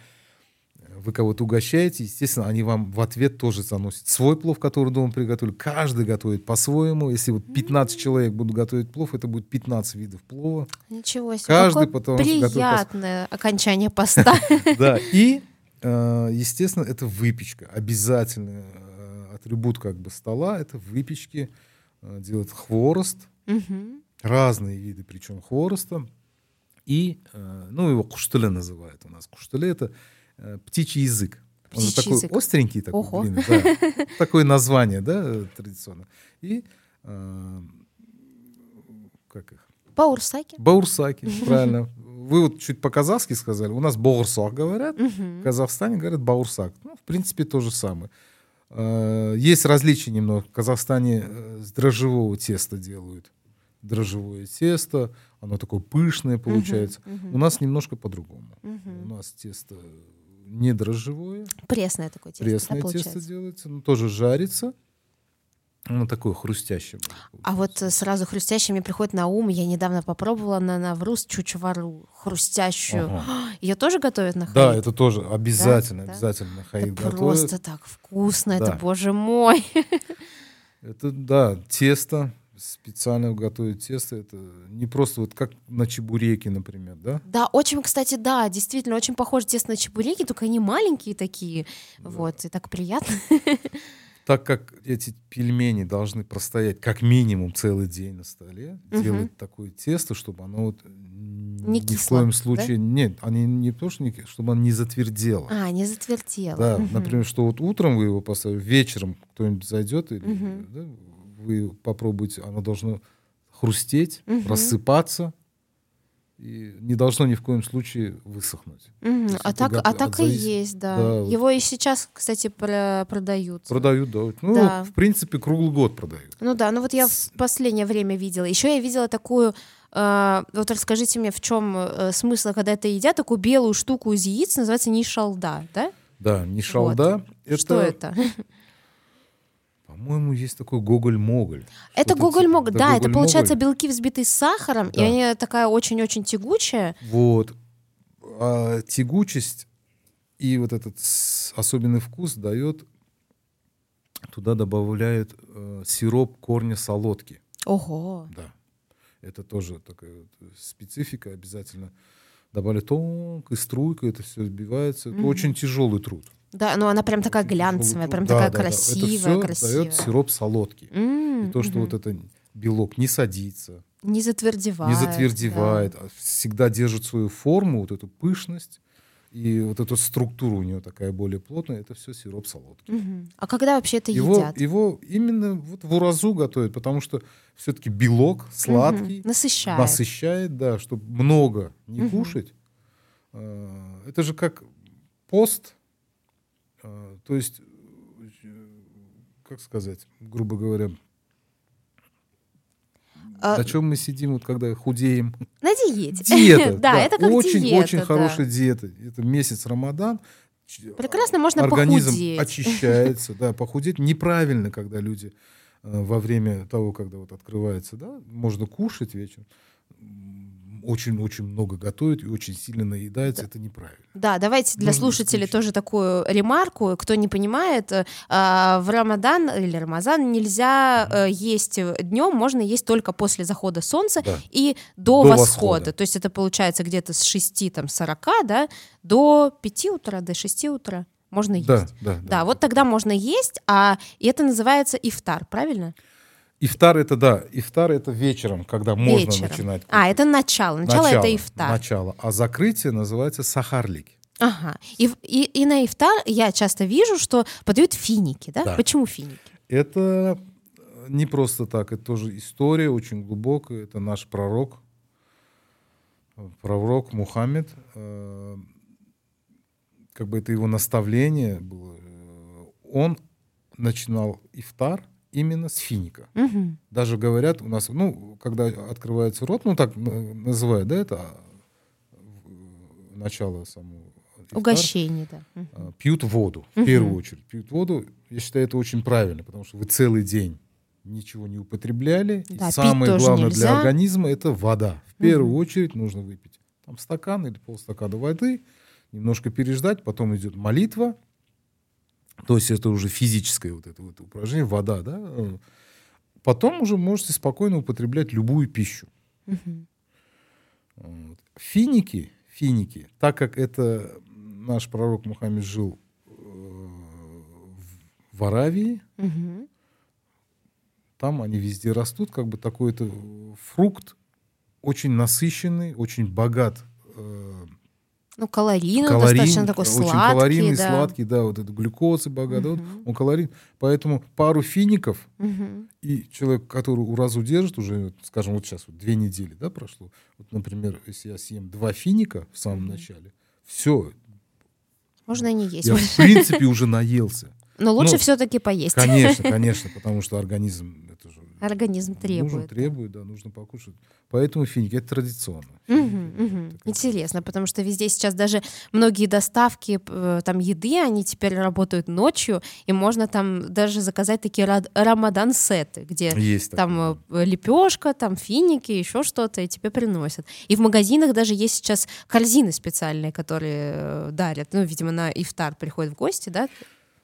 вы кого-то угощаете, естественно, они вам в ответ тоже заносят свой плов, который дома приготовили. Каждый готовит по-своему. Если вот 15 человек будут готовить плов, это будет 15 видов плова. Ничего себе. Каждый что готовит по- приятное окончание поста. Да, и, э, естественно, это выпечка. Обязательный э, атрибут как бы стола — это выпечки. э, Делают хворост, Мгм. Разные виды, причем хвороста. И, э, ну, его куштеле называют у нас. Куштеле — это э, птичий язык. Он Птичий такой язык. остренький, такой Ого. длинный, да. Такое название, да, э, традиционно. И как их? Баурсаки. Баурсаки, правильно. Вы вот чуть по-казахски сказали. У нас баурсак говорят. В Казахстане говорят баурсак. Ну, в принципе, то же самое. Есть различия немного. В Казахстане с дрожжевого теста делают. Дрожжевое тесто, оно такое пышное получается. мгм. У нас немножко по-другому. Мгм. У нас тесто не дрожжевое, Пресное такое тесто, да, пресное тесто получается? делается, но тоже жарится. Оно такое хрустящее. А вот сразу хрустящее мне приходит на ум. Я недавно попробовала на Навруз чучвару хрустящую. Ага. Ее тоже готовят на Да, хаид? это тоже обязательно, Да? обязательно на Это хаид готовят. просто так вкусно, это Да. боже мой. Это, да, тесто, специально готовят тесто. Это не просто вот как на чебуреке, например, да? Да, очень, кстати, да, действительно, очень похоже тесто на чебуреки, только они маленькие такие. Вот, и так приятно. Так как эти пельмени должны простоять как минимум целый день на столе, Мгм. делать такое тесто, чтобы оно вот Не ни в кисло, коем да? случае... Нет, они не то, что не, чтобы оно не затвердело. А, не затвердело. Да, Мгм. например, что вот утром вы его поставили, вечером кто-нибудь зайдет, или Мгм. да, вы попробуете, оно должно хрустеть, Мгм. рассыпаться, и не должно ни в коем случае высохнуть. Есть А так, го- а так и есть, да. Да, вот. Его и сейчас, кстати, про- продают. Продают, да. вот. Ну, Да. в принципе, круглый год продают. Ну да, ну вот я в последнее время видела. Еще я видела такую. э, вот расскажите мне, в чем смысл, когда это едят, такую белую штуку из яиц, называется нишалда, да? Да, не шалда. Это, Что это? По-моему, есть такой гоголь-моголь. Это гоголь-моголь, типа- да, это получается белки, взбитые с сахаром, и Да. они такая очень-очень тягучая. Вот. А тягучесть и вот этот особенный вкус дает, туда добавляют э, сироп корня солодки. Ого. Да. Это тоже такая специфика обязательно. добавили тонкой струйкой, это все сбивается. Это Мгм. очень тяжелый труд. Да, но она прям такая глянцевая, прям Да, такая да, да. красивая, Это все красивая. дает сироп солодкий. М, И то, что мгм. вот это белок не садится, не затвердевает. не да. затвердевает, а всегда держит свою форму, вот эту пышность, и вот эту структуру у нее такая более плотная, это все сироп солодкий. Мгм. А когда вообще это Его, едят? его именно вот в уразу готовят, потому что все-таки белок сладкий, Мгм. Насыщает. насыщает, да, чтобы много не Мгм. кушать. А, Это же как пост, то есть, как сказать, грубо говоря, А, на чем мы сидим, вот когда худеем? На диете. Диета. Да, это как очень, диета, очень да. хорошая диета. Это месяц Рамадан. Прекрасно можно Организм похудеть. очищается, да, похудеть неправильно, когда люди э, во время того, когда вот открывается, да, можно кушать вечером, очень-очень много готовят и очень сильно наедаются, это неправильно. Да, давайте для Нужно слушателей исключить. тоже такую ремарку. Кто не понимает, э, а, в Рамадан или Рамазан нельзя э, есть днем, можно есть только после захода солнца Да. и до, До восхода. восхода. То есть это получается где-то с 6 там, 40 да, до 5 утра, до 6 утра можно есть. Да, да, Да, вот тогда можно есть, а это называется ифтар, правильно? Ифтар это да, ифтар это вечером, когда можно Вечером. начинать. А, кушать. это начало. Начало, это ифтар. Начало. А закрытие называется сахарлик. Ага. И, и, и на ифтар я часто вижу, что подают финики, да? Да. Почему финики? Это не просто так, это тоже история очень глубокая. Это наш пророк, пророк Мухаммед. э, Как бы это его наставление было. э, Он начинал ифтар именно с финика. Мгм. Даже говорят у нас, ну, когда открывается рот, ну так называют, да, это а, начало самого ифтара. Угощение, да. А, пьют воду, в Мгм. первую очередь. Пьют воду, я считаю, это очень правильно, потому что вы целый день ничего не употребляли. и Да, пить самое главное нельзя. для организма это вода. В первую Мгм. очередь нужно выпить там стакан или полстакана воды, немножко переждать, потом идет молитва. То есть это уже физическое вот это вот упражнение, вода, да. э. Потом уже можете спокойно употреблять любую пищу. Финики, финики, так как это наш пророк Мухаммед жил э, в- Аравии, там они везде растут, как бы такой это фрукт очень насыщенный, очень богат. Ну, калорийный, калорийный, достаточно такой очень сладкий, калорийный, да. сладкий, да, вот это глюкозы богат, да, вот он калорийный. Поэтому пару фиников Мгм. и человек, который уразу держит уже, скажем, вот сейчас вот две недели, да, прошло. Вот, например, если я съем два финика в самом начале, все, Можно и не есть. я в принципе уже наелся. Но лучше ну, все-таки поесть. Конечно, конечно, потому что организм это же Организм нужно, требует. требует, да, нужно покушать. Поэтому финики это традиционно. Мгм, мгм. Такая- Интересно, потому что везде сейчас даже многие доставки э, там еды, они теперь работают ночью, и можно там даже заказать такие рамадан-сеты, где Есть там такое. лепешка, там финики, еще что-то, и тебе приносят. И в магазинах даже есть сейчас корзины специальные, которые э, дарят. Ну, видимо, на ифтар приходят в гости, да?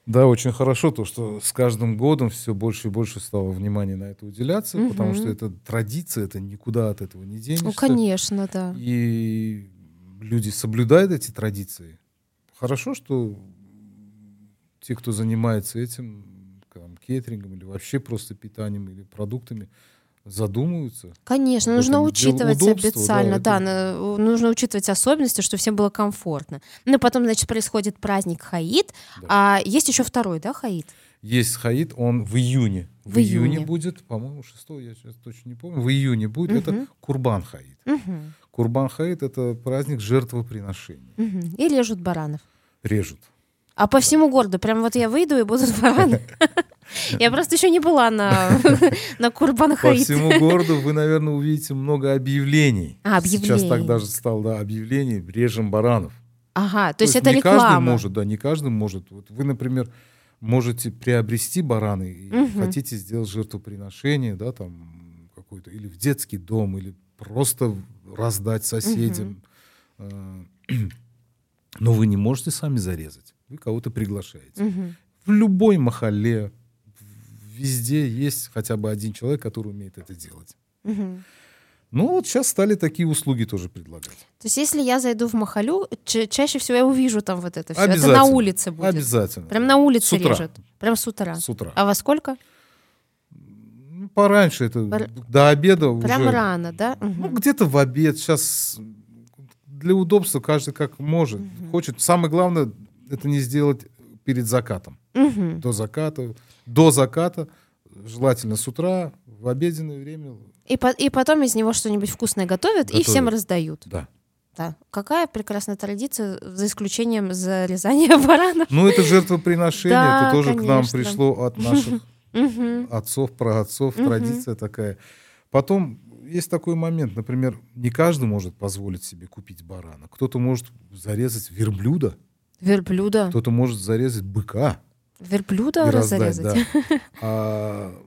Да, очень хорошо то, что с каждым годом все больше и больше стало внимания на это уделяться, потому Мгм. что это традиция, это никуда от этого не денешься. Ну, конечно, да. И люди соблюдают эти традиции. Хорошо, что те, кто занимается этим, там, кетерингом или вообще просто питанием или продуктами, задумываются. Конечно, нужно учитывать специально, да, да, это- нужно учитывать особенности, чтобы всем было комфортно. Ну, потом, значит, происходит праздник Хаид, Да. а есть еще второй, да, Хаид? Есть хаид, он в июне. В июне. будет, по-моему, 6 я сейчас точно не помню. В июне будет. Мгм. Это Курбан хаид. Мгм, Курбан хаид это праздник жертвоприношения. мгм. И режут баранов. Режут. А по всему городу, прям вот я выйду и будут бараны. Я просто еще не была на, на Курбан По всему городу вы, наверное, увидите много объявлений. А, Сейчас объявлений. так даже стало, да, объявлений, режем баранов. Ага, то есть это не каждый реклама. может, да, не каждый может. Вот вы, например, можете приобрести бараны и Мгм. хотите сделать жертвоприношение, да, там какой-то, или в детский дом, или просто раздать соседям. Э, Но вы не можете сами зарезать. Вы кого-то приглашаете. Мгм. В любой махале, везде есть хотя бы один человек, который умеет это делать. Мгм. Ну, вот сейчас стали такие услуги тоже предлагать. То есть, если я зайду в Махалю, ча- чаще всего я увижу там вот это все. Это на улице будет. Обязательно. Прям на улице С утра. режет. Прям с утра. С утра. А во сколько? Ну, пораньше, это Пор- до обеда Прям уже. рано, да? Ну, Мгм. где-то в обед. Сейчас для удобства каждый как может. Хочет. Самое главное, это не сделать перед закатом. Мгм. До заката. До заката. Желательно с утра, в обеденное время. И, по- и потом из него что-нибудь вкусное готовят, и всем Готовят. раздают. Да. Да. Какая прекрасная традиция, за исключением зарезания баранов. Ну, это жертвоприношение. Да, это тоже к нам конечно. пришло от наших отцов, праотцов. Традиция такая. Потом есть такой момент. Например, не каждый может позволить себе купить барана. Кто-то может зарезать верблюда. Верблюда. Кто-то может зарезать быка. Верблюда и раздать, разрезать. да. А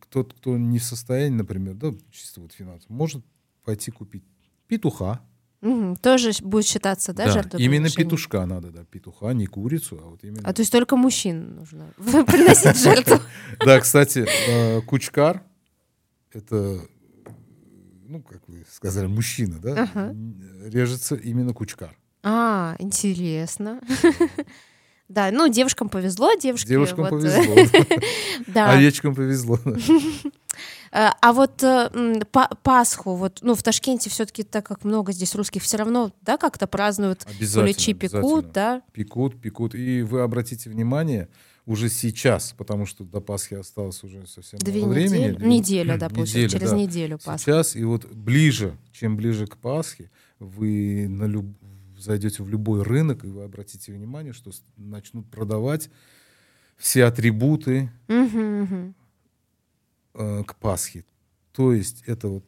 кто-то, кто не в состоянии, например, да, чисто вот финансово, может пойти купить петуха. Мгм. Тоже будет считаться, да, Да, жертвоприношением? именно петушка надо, да, петуха, не курицу, а вот именно. А то есть только мужчин нужно приносить жертву. Да, кстати, э, кучкар это, ну, как вы сказали, мужчина, да, режется именно кучкар. А, интересно. Да, ну, девушкам повезло, девушки... Девушкам вот, повезло, Да. овечкам повезло. Э, А вот э, Пасху, вот, ну, в Ташкенте все-таки, так как много здесь русских, все равно, да, как-то празднуют, куличи пекут, да? Пекут, пекут. И вы обратите внимание, уже сейчас, потому что до Пасхи осталось уже совсем Две мало времени. недели. две- Неделя, да, неделя, через да. неделю Пасха. Сейчас, и вот ближе, чем ближе к Пасхе, вы на люб- зайдете в любой рынок, и вы обратите внимание, что начнут продавать все атрибуты Мгм, мгм. э, к Пасхе. То есть это вот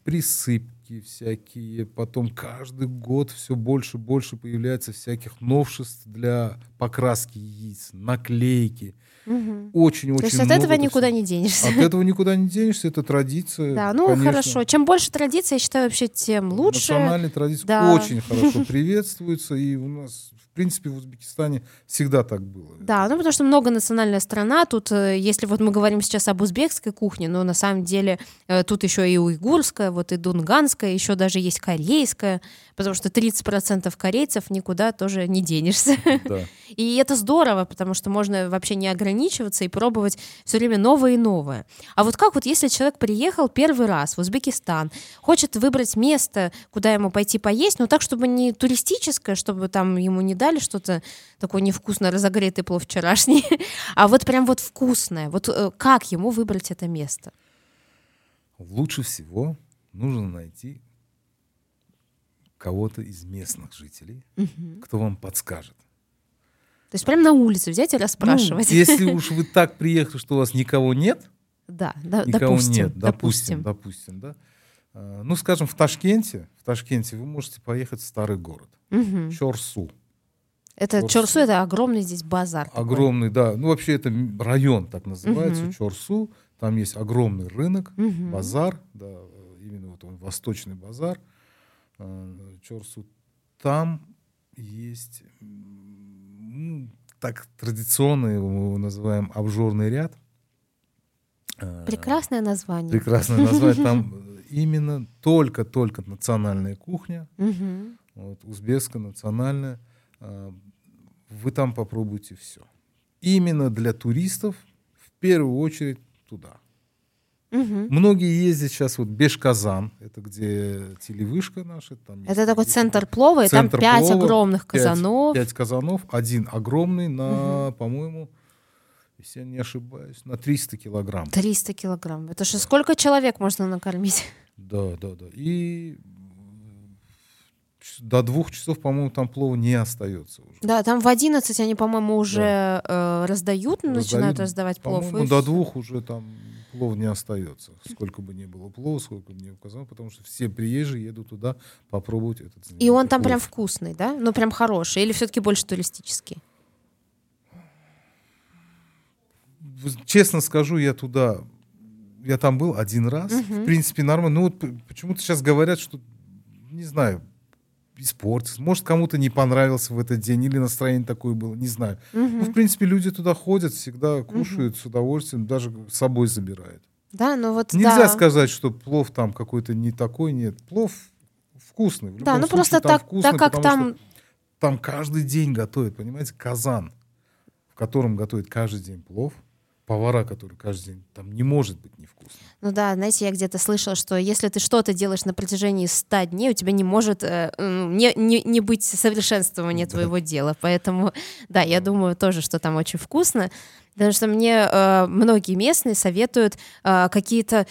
присыпки всякие, потом каждый год все больше и больше появляется всяких новшеств для покраски яиц, наклейки. Мгм. Очень-очень То есть от этого это никуда не денешься. От этого никуда не денешься, это традиция. Да, ну конечно. хорошо. Чем больше традиций, я считаю, вообще, тем лучше. Национальные традиции Да. очень хорошо приветствуются, и у нас, принципе, в Узбекистане всегда так было. Да, ну потому что многонациональная страна. Тут, э, если вот мы говорим сейчас об узбекской кухне, но на самом деле э, тут еще и уйгурская, вот и дунганская, еще даже есть корейская, потому что 30% корейцев никуда тоже не денешься. Да. И это здорово, потому что можно вообще не ограничиваться и пробовать все время новое и новое. А вот как вот если человек приехал первый раз в Узбекистан, хочет выбрать место, куда ему пойти поесть, но так, чтобы не туристическое, чтобы там ему не дали что-то такое невкусно разогретый плов вчерашний, а вот прям вот вкусное. Вот э, как ему выбрать это место? Лучше всего нужно найти кого-то из местных жителей, кто вам подскажет. То есть прям на улице взять и Ну, расспрашивать. если уж вы так приехали, что у вас никого нет, Да, да, никого допустим. нет, допустим, допустим, да. А, Ну, скажем, в Ташкенте, в Ташкенте вы можете поехать в старый город, Мгм. Чорсу. Это Чорсу. Чорсу, это огромный здесь базар. такой. Огромный, да. Ну, вообще это район так называется, Мгм. Чорсу. Там есть огромный рынок, Мгм. базар, да, именно вот он восточный базар, э, Чорсу. Там есть, ну, так традиционно его называем обжорный ряд. Э, Прекрасное название. Прекрасное название. Там э, именно только-только национальная кухня, Мгм. вот, узбекская национальная. Вы там попробуйте все. Именно для туристов в первую очередь туда. Мгм. Многие ездят сейчас вот Бешказан, это где телевышка наша. Там Это такой есть центр плова, и там центр пять плова, огромных казанов. Пять казанов, один огромный на, по-моему, если я не ошибаюсь, на 300 килограмм. 300 килограмм. Это же сколько человек можно накормить? Да, да, да. И до двух часов, по-моему, там плова не остается уже. Да, там в 11 они, по-моему, уже э, раздают, начинают Раздают, раздавать плов. И до двух уже там плов не остается. Сколько бы ни было плова, сколько бы ни указал, потому что все приезжие едут туда попробовать этот И он там плов. прям вкусный, да? Ну, прям хороший. Или все-таки больше туристический? Честно скажу, я туда, я там был один раз. В принципе, нормально. Ну вот почему-то сейчас говорят, что, не знаю, испортился. Может, кому-то не понравился в этот день, или настроение такое было, не знаю. Ну, в принципе, люди туда ходят, всегда кушают с удовольствием, даже с собой забирают. Да, ну вот Нельзя да. сказать, что плов там какой-то не такой, нет. Плов вкусный. Да, ну случае, просто так, вкусно, так как там там каждый день готовят, понимаете, казан, в котором готовят каждый день плов, повара, которые каждый день, там не может быть невкусно. Ну да, знаете, я где-то слышала, что если ты что-то делаешь на протяжении 100 дней, у тебя не может э, не, не, не быть совершенствования Да. твоего дела. Поэтому, да, я думаю тоже, что там очень вкусно. Потому что мне э, многие местные советуют э, какие-то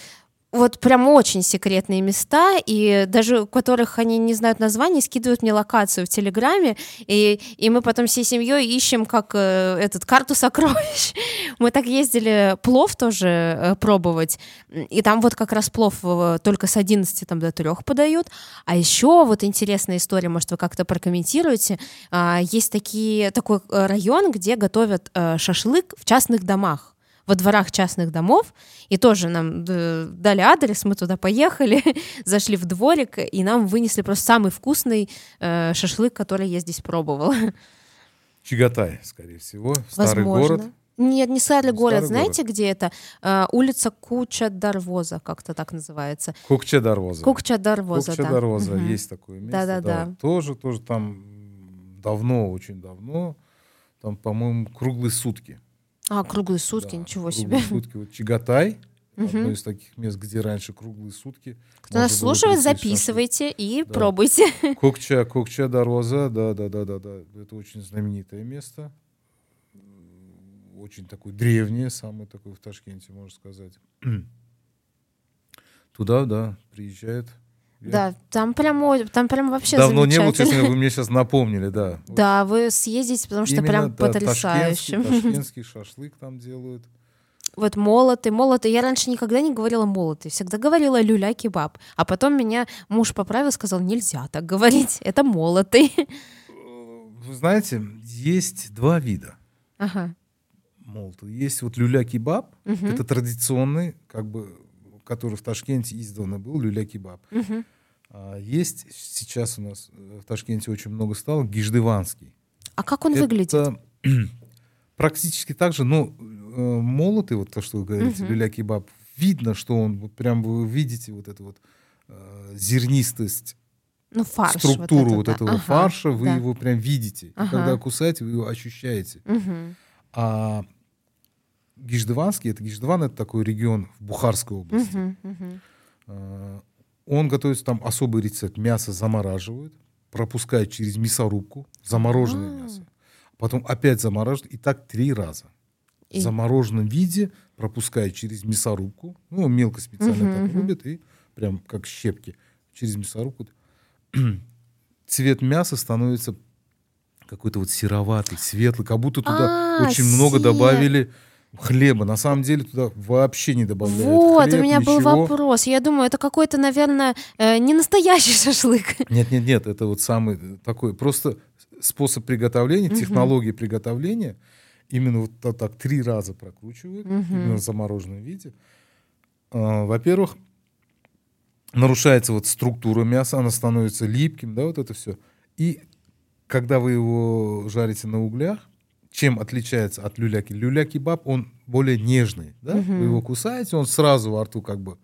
вот прям очень секретные места, и даже у которых они не знают названий, скидывают мне локацию в Телеграме, и, и мы потом всей семьей ищем как э, этот карту сокровищ. Мы так ездили плов тоже э, пробовать, и там вот как раз плов э, только с 11 там, до 3 подают. А еще вот интересная история, может, вы как-то прокомментируете. А, Есть такие, такой э, район, где готовят э, шашлык в частных домах во дворах частных домов, и тоже нам э, дали адрес, мы туда поехали, зашли в дворик, и нам вынесли просто самый вкусный э, шашлык, который я здесь пробовала. Чагатай, скорее всего, старый Возможно. город. Нет, не Не город. старый Знаете, где это? Э, улица Куча Дарвоза, как-то так называется. Кукче Дарвоза. Куча Дарвоза, Кукче да. Дарвоза, Мгм. есть такое место. Да-да-да. Тоже, тоже там давно, очень давно, там, по-моему, круглые сутки. А, круглые сутки, Да, ничего круглые себе. сутки. Вот Чагатай, Мгм. одно из таких мест, где раньше круглые сутки. Кто нас слушает, записывайте и Да. пробуйте. Кокча, Кокча Дарвоза, да, да, да, да, да. Это очень знаменитое место. Очень такое древнее, самое такое в Ташкенте, можно сказать. Туда, да, приезжает. Я Да, там прям, там прям вообще Давно не был, замечательно. честно вы мне сейчас напомнили, да. Да, вы съездите, потому что Именно, прям да, потрясающе. Ташкентский, ташкентский шашлык там делают. Вот молоты, молоты. Я раньше никогда не говорила молоты, всегда говорила люля-кебаб. А потом меня муж поправил, сказал, нельзя так говорить, это молоты. Э, Вы знаете, есть два вида Ага. молота. Есть вот люля-кебаб, Мгм. это традиционный, как бы, который в Ташкенте издавна был, люля-кебаб. Мгм. А есть сейчас у нас э, в Ташкенте очень много стало гиждыванский. А как он выглядит? Это практически так же, но э, молотый, вот то, что вы говорите, Мгм. люля-кебаб, видно, что он, вот прям вы видите вот эту вот э, зернистость, Ну, фарш. структуру вот, это, да. этого Ага, фарша, вы да. его прям видите. И Ага. когда кусаете, вы его ощущаете. Мгм. А гиждыванский, это Гиждыван, это такой регион в Бухарской области. Мгм, мгм. А, Он готовится там особый рецепт. Мясо замораживают, пропускают через мясорубку, замороженное А. мясо. Потом опять замораживают, и так три раза. И- В замороженном виде пропускают через мясорубку, ну, мелко специально Мгм, так рубят, и прям как щепки через мясорубку. Цвет мяса становится какой-то вот сероватый, светлый, как будто туда А, очень много добавили хлеба. На самом деле туда вообще не добавляют Вот, хлеб, у меня был ничего. вопрос. Я думаю, это какой-то, наверное, э, не настоящий шашлык. Нет, нет, нет, это вот самый э, такой просто способ приготовления, Мгм. технология приготовления. Именно вот так, так три раза прокручивают, Мгм. именно в замороженном виде. А, Во-первых, нарушается вот структура мяса, она становится липким, да, вот это все. И когда вы его жарите на углях, чем отличается от люляки? Люля-кебаб, он более нежный, да? Мгм. Вы его кусаете, он сразу во рту как бы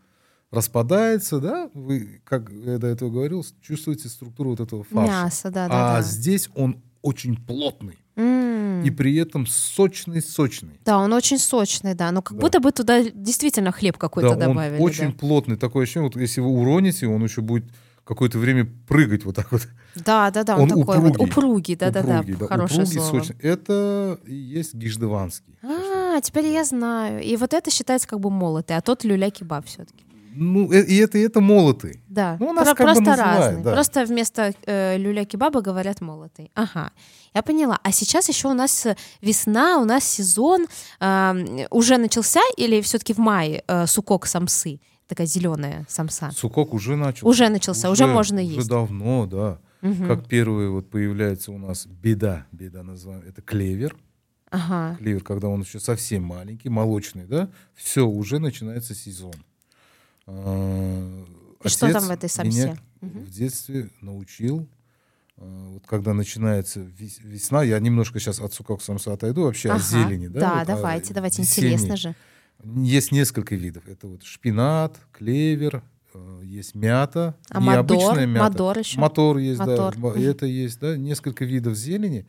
распадается, да? Вы, как я до этого говорил, чувствуете структуру вот этого фарша. Мясо, да, а да, да. здесь он очень плотный и при этом сочный-сочный. Да, он очень сочный, да. Но как Да. будто бы туда действительно хлеб какой-то Да, он добавили. очень да. плотный. Такое ощущение, вот если вы уроните, он еще будет какое-то время прыгать вот так вот. Да, да, да, он, Он такой вот упругий. упругий, да, да, да, Упругий, да, хорошее упругий, слово. сочный. Это и есть гиждыванский. А, теперь я знаю. И вот это считается как бы молотый, а тот люля-кебаб все-таки. Ну, э- и это, и это молотый. Да, Ну, у нас Про- как бы просто называют, разный. да. Просто вместо э, люля-кебаба говорят молотый. Ага, я поняла. А сейчас еще у нас весна, у нас сезон э, уже начался или все-таки в мае э, сукок самсы? Такая зеленая самса. Сукок уже начал. Уже начался, уже можно Уже есть. давно, да. Мгм. Как первые вот появляется у нас беда, беда называем, это клевер. Ага. Клевер, когда он еще совсем маленький, молочный, да, все, уже начинается сезон. А, И что там в этой самсе? Мгм. в детстве научил, а, вот когда начинается вес- весна, я немножко сейчас от сукок самса отойду, вообще Ага. зелени, да? Да, вот давайте, давайте, весенней. интересно же. Есть несколько видов. Это вот шпинат, клевер, э, есть мята, А необычная мята. Мадор еще? Мотор есть, Мотор. да. Это есть, да. Несколько видов зелени.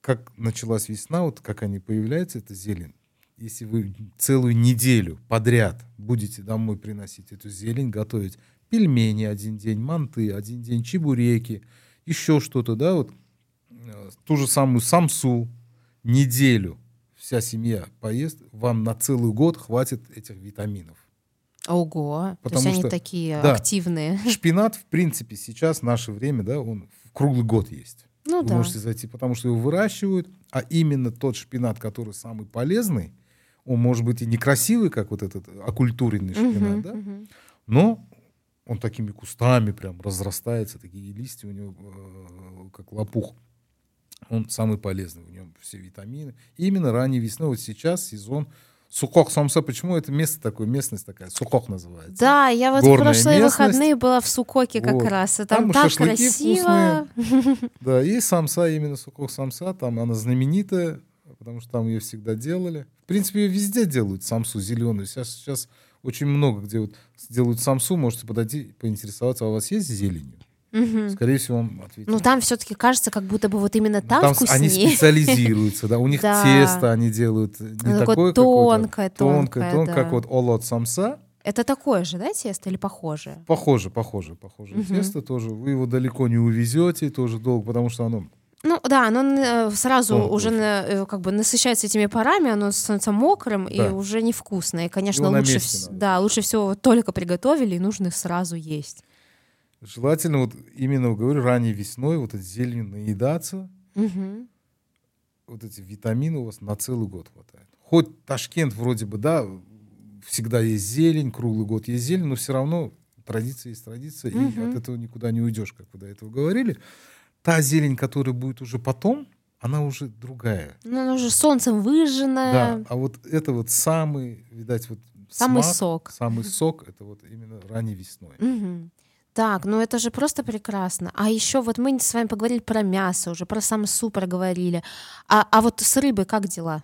Как началась весна, вот как они появляются, это зелень. Если вы целую неделю подряд будете домой приносить эту зелень, готовить пельмени один день, манты один день, чебуреки, еще что-то, да, вот э, ту же самую самсу неделю вся семья поест, вам на целый год хватит этих витаминов. Ого, то Потому есть они что- такие да. активные. Шпинат, в принципе, сейчас в наше время, да, он круглый год есть. Ну Вы да. можете зайти, потому что его выращивают, а именно тот шпинат, который самый полезный, он может быть и некрасивый, как вот этот окультуренный шпинат, Мгм, да, мгм. но он такими кустами прям разрастается, такие листья у него э, как лопух. Он самый полезный, в нем все витамины. Именно ранней весной, вот сейчас сезон Сукок Самса, почему это место такое, местность такая, Сукок называется. Да, я вот в Горная прошлые местность. выходные была в Сукоке как Вот. раз, и Там там, так красиво. Да, и самса, именно Сукок Самса, там она знаменитая, потому что там ее всегда делали. В принципе, ее везде делают, самсу зеленую. Сейчас, сейчас очень много где вот делают самсу, можете подойти, поинтересоваться, а у вас есть зеленью? Мгм. Скорее всего, вам ответят. Ну там все-таки кажется, как будто бы вот именно Ну, там, они вкуснее. специализируются, да, у них тесто они делают не такое тонкое, тонкое, тонкое, как вот олот самса, Это такое же, да, тесто или похожее? похоже, похоже, похоже тесто тоже. Вы его далеко не увезете тоже долго, потому что оно Ну да, оно э, сразу Тонкое уже на- э, как бы насыщается этими парами, оно становится мокрым и Да. уже невкусное. И, конечно, Его лучше, надо да, лучше всего только приготовили и нужно сразу есть. Желательно вот именно, говорю, ранней весной вот этой зеленью наедаться, Мгм. вот эти витамины у вас на целый год хватает. Хоть Ташкент вроде бы, да, всегда есть зелень, круглый год есть зелень, но все равно традиция есть традиция, и Мгм. от этого никуда не уйдешь, как вы до этого говорили. Та зелень, которая будет уже потом, она уже другая. Ну, оно уже солнцем выжжено. Да, а вот это вот самый, видать, вот Самый смак, сок. Самый сок, это вот именно ранней весной. Мгм. Так, ну это же просто прекрасно. А еще вот мы с вами поговорили про мясо, уже про самсу проговорили. А, а вот с рыбой как дела?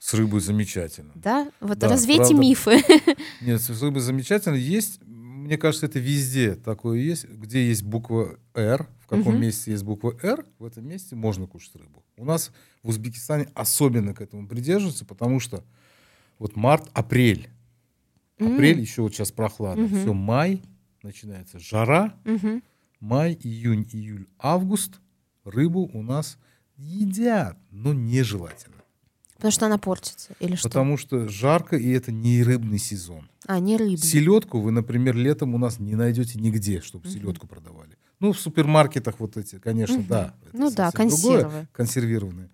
С рыбой замечательно. Да? Вот Да, развейте правда. мифы. Нет, с рыбой замечательно. Есть, мне кажется, это везде такое есть. Где есть буква «Р», в каком Мгм. месте есть буква «Р», в этом месте можно кушать рыбу. У нас в Узбекистане особенно к этому придерживаются, потому что вот март, апрель. Апрель еще вот сейчас прохладно. Мгм. Все, май, начинается жара. Мгм. Май, июнь, июль, август. Рыбу у нас едят, но нежелательно. Потому что она портится. Или что? Потому что жарко, и это не рыбный сезон. А, не рыбный. Селедку вы, например, летом у нас не найдете нигде, чтобы Мгм. селедку продавали. Ну, в супермаркетах вот эти, конечно, Мгм. да. Ну да, совсем другое, консервы. консервированные.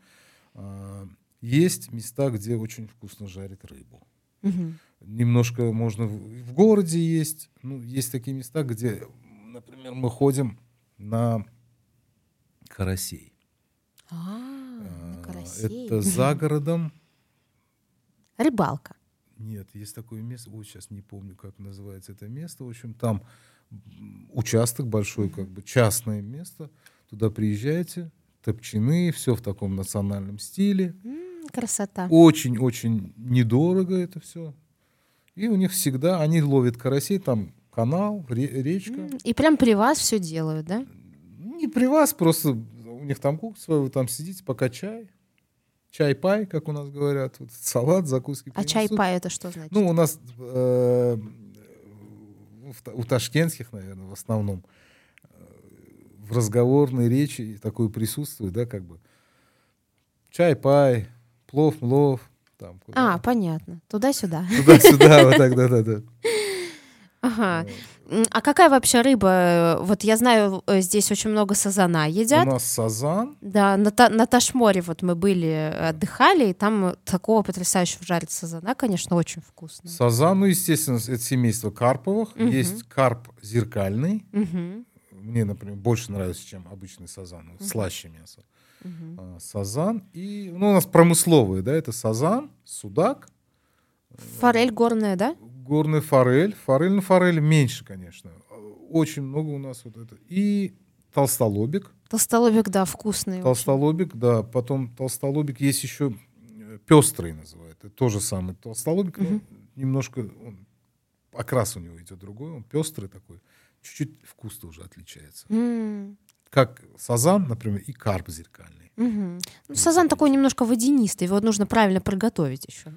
А, Есть места, где очень вкусно жарят рыбу. Мгм. Немножко можно в в городе есть. Ну, есть такие места, где, например, мы ходим на карасей. А, А, карасей. Это за городом. Рыбалка. Нет, есть такое место, ой, сейчас не помню, как называется это место. В общем, там участок большой, как бы частное место. Туда приезжаете, топчаны, все в таком национальном стиле. Красота. Очень-очень недорого это все. И у них всегда, они ловят карасей, там канал, ре- речка. И прям при вас все делают, да? Не при вас, просто у них там кухня своя, вы там сидите, пока чай. Чай-пай, как у нас говорят. Вот салат, закуски А чай-пай это что значит? Ну, у нас э, у ташкентских, наверное, в основном э, в разговорной речи такое присутствует, да, как бы чай-пай, плов-млов, там, а, куда- понятно. Туда-сюда. туда-сюда, вот так, да-да-да. Ага. А какая вообще рыба? Вот я знаю, э, здесь очень много сазана У едят. нас сазан, Да, на, Та- на Ташморе вот мы были, э, отдыхали, и там такого потрясающего жарят сазана, конечно, очень вкусно. сазан, ну, естественно, это семейство карповых. Мгм. Есть карп зеркальный. Мгм, Мне, например, больше нравится, чем обычный сазан, Мгм. слаще мясо. А, Сазан и, ну, у нас промысловые, да, это сазан, судак, Форель горная, да? горный форель. Форель, ну, форель меньше, конечно. Очень много у нас вот это. И толстолобик. Толстолобик, да, вкусный. очень. Толстолобик, да. Потом толстолобик есть еще пестрый называют. Это тоже самый толстолобик, Мгм. немножко он- окрас у него идет другой, он пестрый такой. Чуть-чуть вкус тоже отличается. М, Как сазан, например, и карп зеркальный. мгм. Ну, Сазан такой немножко водянистый, его нужно правильно приготовить еще.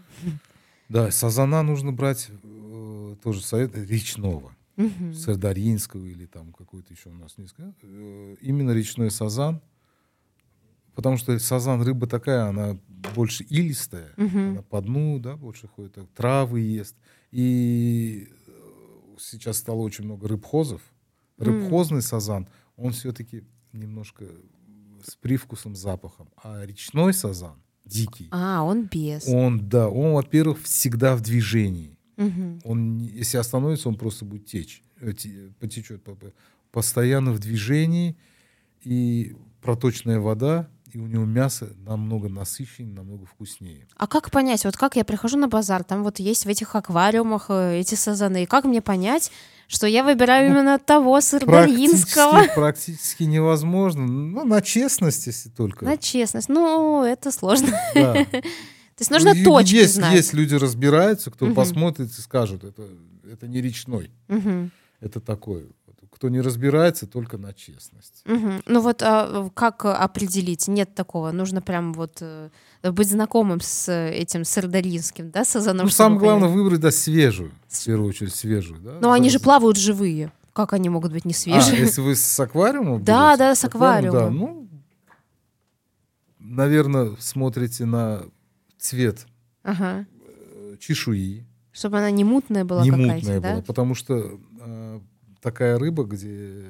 Да, сазана нужно брать э, тоже совет речного. Мгм. сардаринского или там какой-то еще у нас несколько. Э, Именно речной сазан, потому что сазан рыба такая, она больше илистая, Мгм. она по дну, да, больше ходит, так, травы ест. И э, сейчас стало очень много рыбхозов. Рыбхозный сазан, он все-таки немножко с привкусом, запахом. А речной сазан, дикий, А, он без. он, да, он, во-первых, всегда в движении Мгм. он, если остановится, он просто будет течь, э, те- потечет по- по- постоянно в движении и проточная вода, и у него мясо намного насыщеннее, намного вкуснее. А как понять, вот как я прихожу на базар, там вот есть в этих аквариумах э, эти сазаны, и как мне понять, что я выбираю именно того сырдаринского? Практически, практически невозможно. Ну, на честность, если только. На честность. Ну, это сложно. Да. То есть нужно Ну, точки есть, знать. есть люди разбираются, кто посмотрит и скажут, это, это не речной, это такой. Кто не разбирается, только на честность. Мгм. Ну вот а, как определить? Нет такого. Нужно прям вот э, быть знакомым с э, этим сардаринским, да, сазаном. Ну, самое главное понять. выбрать, да, свежую, в первую очередь, свежую. Да? Но они же Да. плавают живые. Как они могут быть не А, свежие? если вы с аквариума Да, берете? да, с аквариума. Да, ну, наверное, смотрите на цвет Ага. э, чешуи, Чтобы она не мутная была не какая-то, мутная да? была, потому что такая рыба, где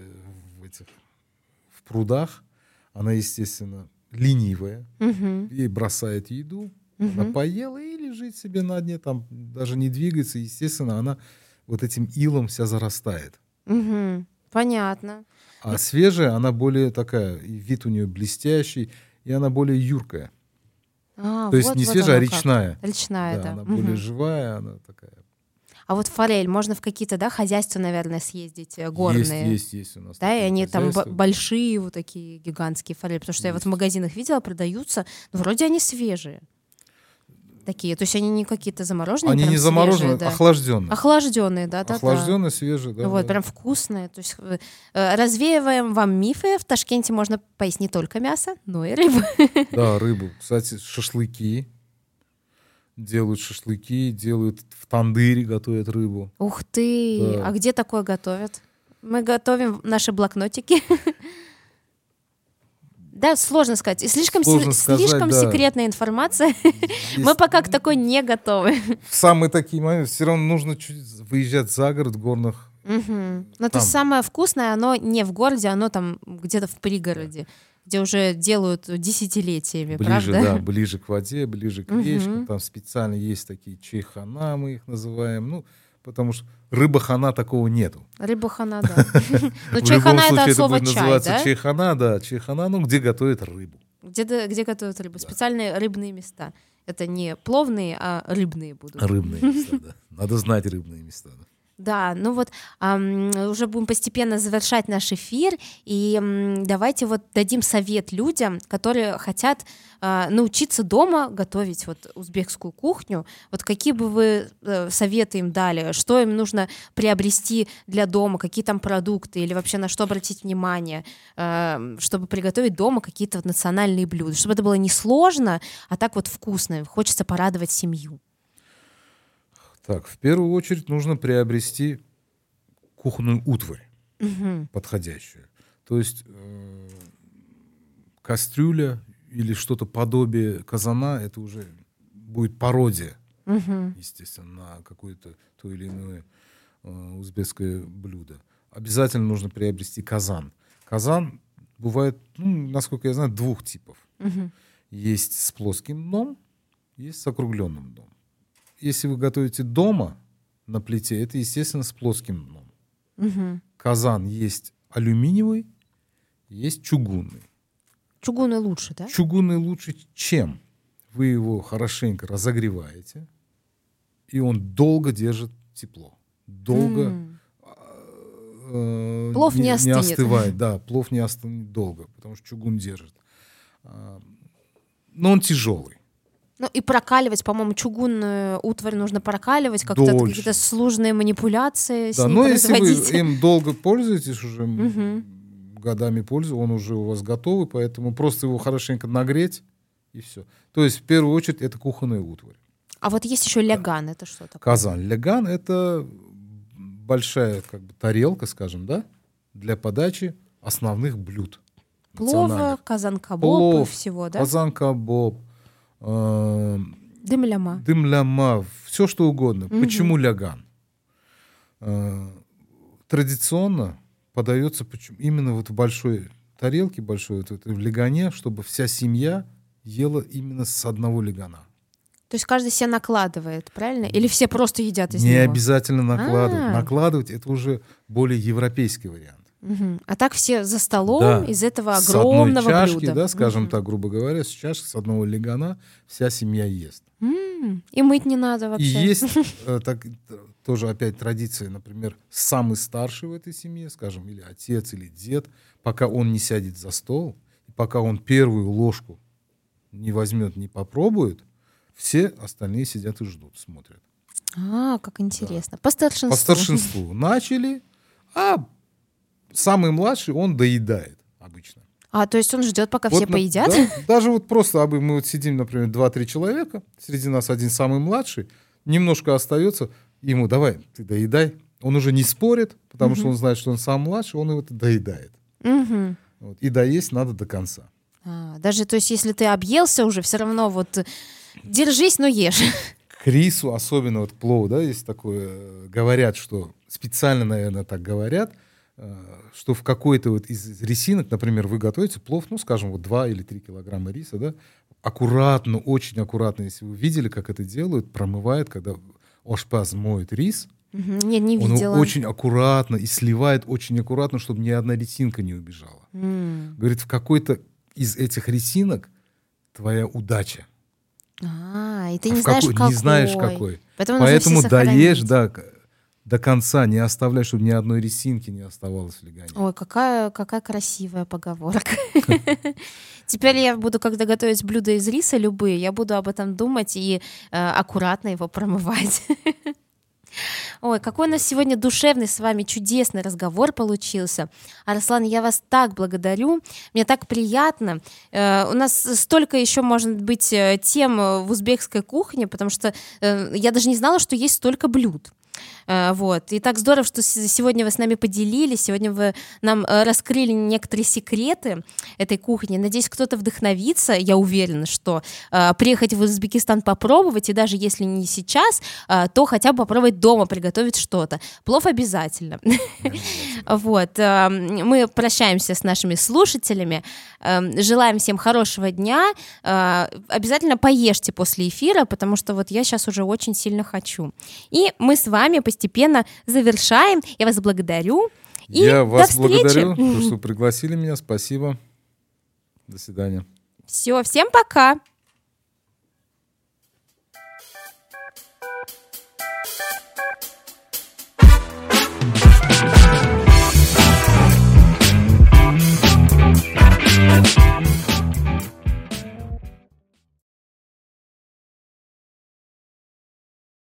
в этих в прудах, она, естественно, ленивая, Мгм. ей бросает еду, она Мгм. поела и лежит себе на дне, там даже не двигается, естественно, она вот этим илом вся зарастает. Мгм. Понятно. А свежая, она более такая, вид у нее блестящий, и она более юркая. А, То есть вот- не вот свежая, а оно как. речная. Речная, Да, да. она Мгм. более живая, она такая. А вот форель, можно в какие-то, да, хозяйства, наверное, съездить э, горные. Есть, есть, есть у нас. Да, и они там большие вот такие гигантские форели, потому что я вот в Есть. магазинах видела, продаются, но вроде они свежие. Такие, то есть они не какие-то замороженные, Они не замороженные, свежие, да. охлажденные. Охлажденные, да, да, Охлажденные, свежие, да. да. Вот, да. прям вкусные. То есть э, э, развеиваем вам мифы. В Ташкенте можно поесть не только мясо, но и рыбу. Да, рыбу. Кстати, шашлыки. Делают шашлыки, делают в тандыре, готовят рыбу. Ух ты! Да. А где такое готовят? Мы готовим наши блокнотики. Да, сложно сказать. И слишком, Сложно сказать, слишком да. секретная информация. Есть- Мы пока к такой не готовы. В самые такие моменты все равно нужно чуть выезжать за город, в горных. Мгм. Но то Там. есть самое вкусное, оно не в городе, оно там где-то в пригороде, где уже делают десятилетиями, Ближе, правда? да, ближе к воде, ближе к речкам. Там специально есть такие чайхана, мы их называем. Ну, потому что рыба-хана такого нету. Рыба хана, да. Ну, в чайхана это от слова чай, да? чайхана, да, чайхана, ну, где готовят рыбу. Где, где готовят рыбу? Специальные рыбные места. Это не пловные, а рыбные будут. Рыбные места, да. Надо знать рыбные места. да. Да, ну вот уже будем постепенно завершать наш эфир, и давайте вот дадим совет людям, которые хотят а, научиться дома готовить вот узбекскую кухню. Вот какие бы вы э, советы им дали, что им нужно приобрести для дома, какие там продукты? Или вообще на что обратить внимание, э, чтобы приготовить дома какие-то национальные блюда, чтобы это было не сложно, а так вот вкусно, хочется порадовать семью. Так, в первую очередь нужно приобрести кухонную утварь Мгм. подходящую. То есть э, кастрюля или что-то подобие казана, это уже будет пародия, Мгм. естественно, на какое-то то или иное э, узбекское блюдо. Обязательно нужно приобрести казан. Казан бывает, ну, насколько я знаю, двух типов. Мгм. Есть с плоским дном, есть с округленным дном. Если вы готовите дома на плите, это, естественно, с плоским дном. Мгм. Казан есть алюминиевый, есть чугунный. Чугунный лучше, да? Чугунный лучше чем? Вы его хорошенько разогреваете, и он долго держит тепло. Долго М. э, Плов не остынет. остывает. Да, плов не остынет долго, потому что чугун держит. А, Но он тяжелый. Ну и прокаливать, по-моему, чугунную утварь нужно прокаливать, как-то какие-то сложные манипуляции с Да, ней но если вы им долго пользуетесь, уже Мгм. годами пользуетесь, он уже у вас готовый, поэтому просто его хорошенько нагреть и все. То есть в первую очередь это кухонная утварь. А вот есть еще ляган, это что такое? Казан. Ляган — это большая как бы, тарелка, скажем, да, для подачи основных блюд. Плова, национальных. казан кабоб и Плов, всего, да? Казан кабоб, э, Дымляма. дымляма, все что угодно. Мгм. Почему ляган? Э, Традиционно подается почему- именно вот в большой тарелке, большой вот в лягане, чтобы вся семья ела именно с одного лягана. То есть каждый себе накладывает, правильно? Или все просто едят из Не него? обязательно накладывать. А. Накладывать это уже более европейский вариант. Мгм. А так все за столом Да. из этого С огромного одной чашки, блюда. да, скажем Мгм. так, грубо говоря, с чашки, с одного лягана вся семья ест. И мыть не надо И вообще. есть э, так, тоже опять традиция, например, самый старший в этой семье, скажем, или отец, или дед, пока он не сядет за стол, и пока он первую ложку не возьмет, не попробует, все остальные сидят и ждут, смотрят. А, как интересно. По старшинству. По старшинству начали, а самый младший, он доедает обычно. А, то есть он ждет, пока Вот все на- поедят? да, даже вот просто, абы мы вот сидим, например, 2-3 человека, среди нас один самый младший, немножко остается, ему давай, ты доедай. Он уже не спорит, потому что он знает, что он сам младший, он его доедает. Мгм. Вот. И доесть надо до конца. А, даже, то есть, если ты объелся уже, все равно вот держись, но ешь. К рису, особенно вот к плову, да, есть такое, э, говорят, что специально, наверное, так говорят, что в какой-то вот из ресинок, например, вы готовите плов, ну, скажем, вот 2 или 3 килограмма риса, да, аккуратно, очень аккуратно, если вы видели, как это делают, промывает, когда ошпаз моет рис, Мгм. Не, не он видела. его очень аккуратно и сливает очень аккуратно, чтобы ни одна ресинка не убежала. М. Говорит, в какой-то из этих ресинок твоя удача. А, и ты А не в знаешь, какой- какой. Не знаешь, какой. Поэтому, Поэтому сохранить. да, до конца, не оставляй, чтобы ни одной ресинки не оставалось в легане. Ой, какая, какая красивая поговорка. Теперь я буду, когда готовить блюда из риса любые, я буду об этом думать и э, аккуратно его промывать. Ой, какой у нас сегодня душевный с вами чудесный разговор получился. Арслан, я вас так благодарю. Мне так приятно. Э, у нас столько еще, может быть, э, тем в узбекской кухне, потому что э, я даже не знала, что есть столько блюд. Э, Вот. И так здорово, что сегодня вы с нами поделились, сегодня вы нам э, раскрыли некоторые секреты этой кухни. Надеюсь, кто-то вдохновится, я уверена, что э, приехать в Узбекистан попробовать, и даже если не сейчас, то хотя бы попробовать дома приготовить что-то. Плов обязательно. Вот. Мы прощаемся с нашими слушателями. Желаем всем хорошего дня. Обязательно поешьте после эфира, потому что вот я сейчас уже очень сильно хочу. И мы с вами постепенно завершаем. Я вас благодарю. И Я вас встречи. благодарю, то, что пригласили меня. Спасибо. До свидания. Все, всем пока.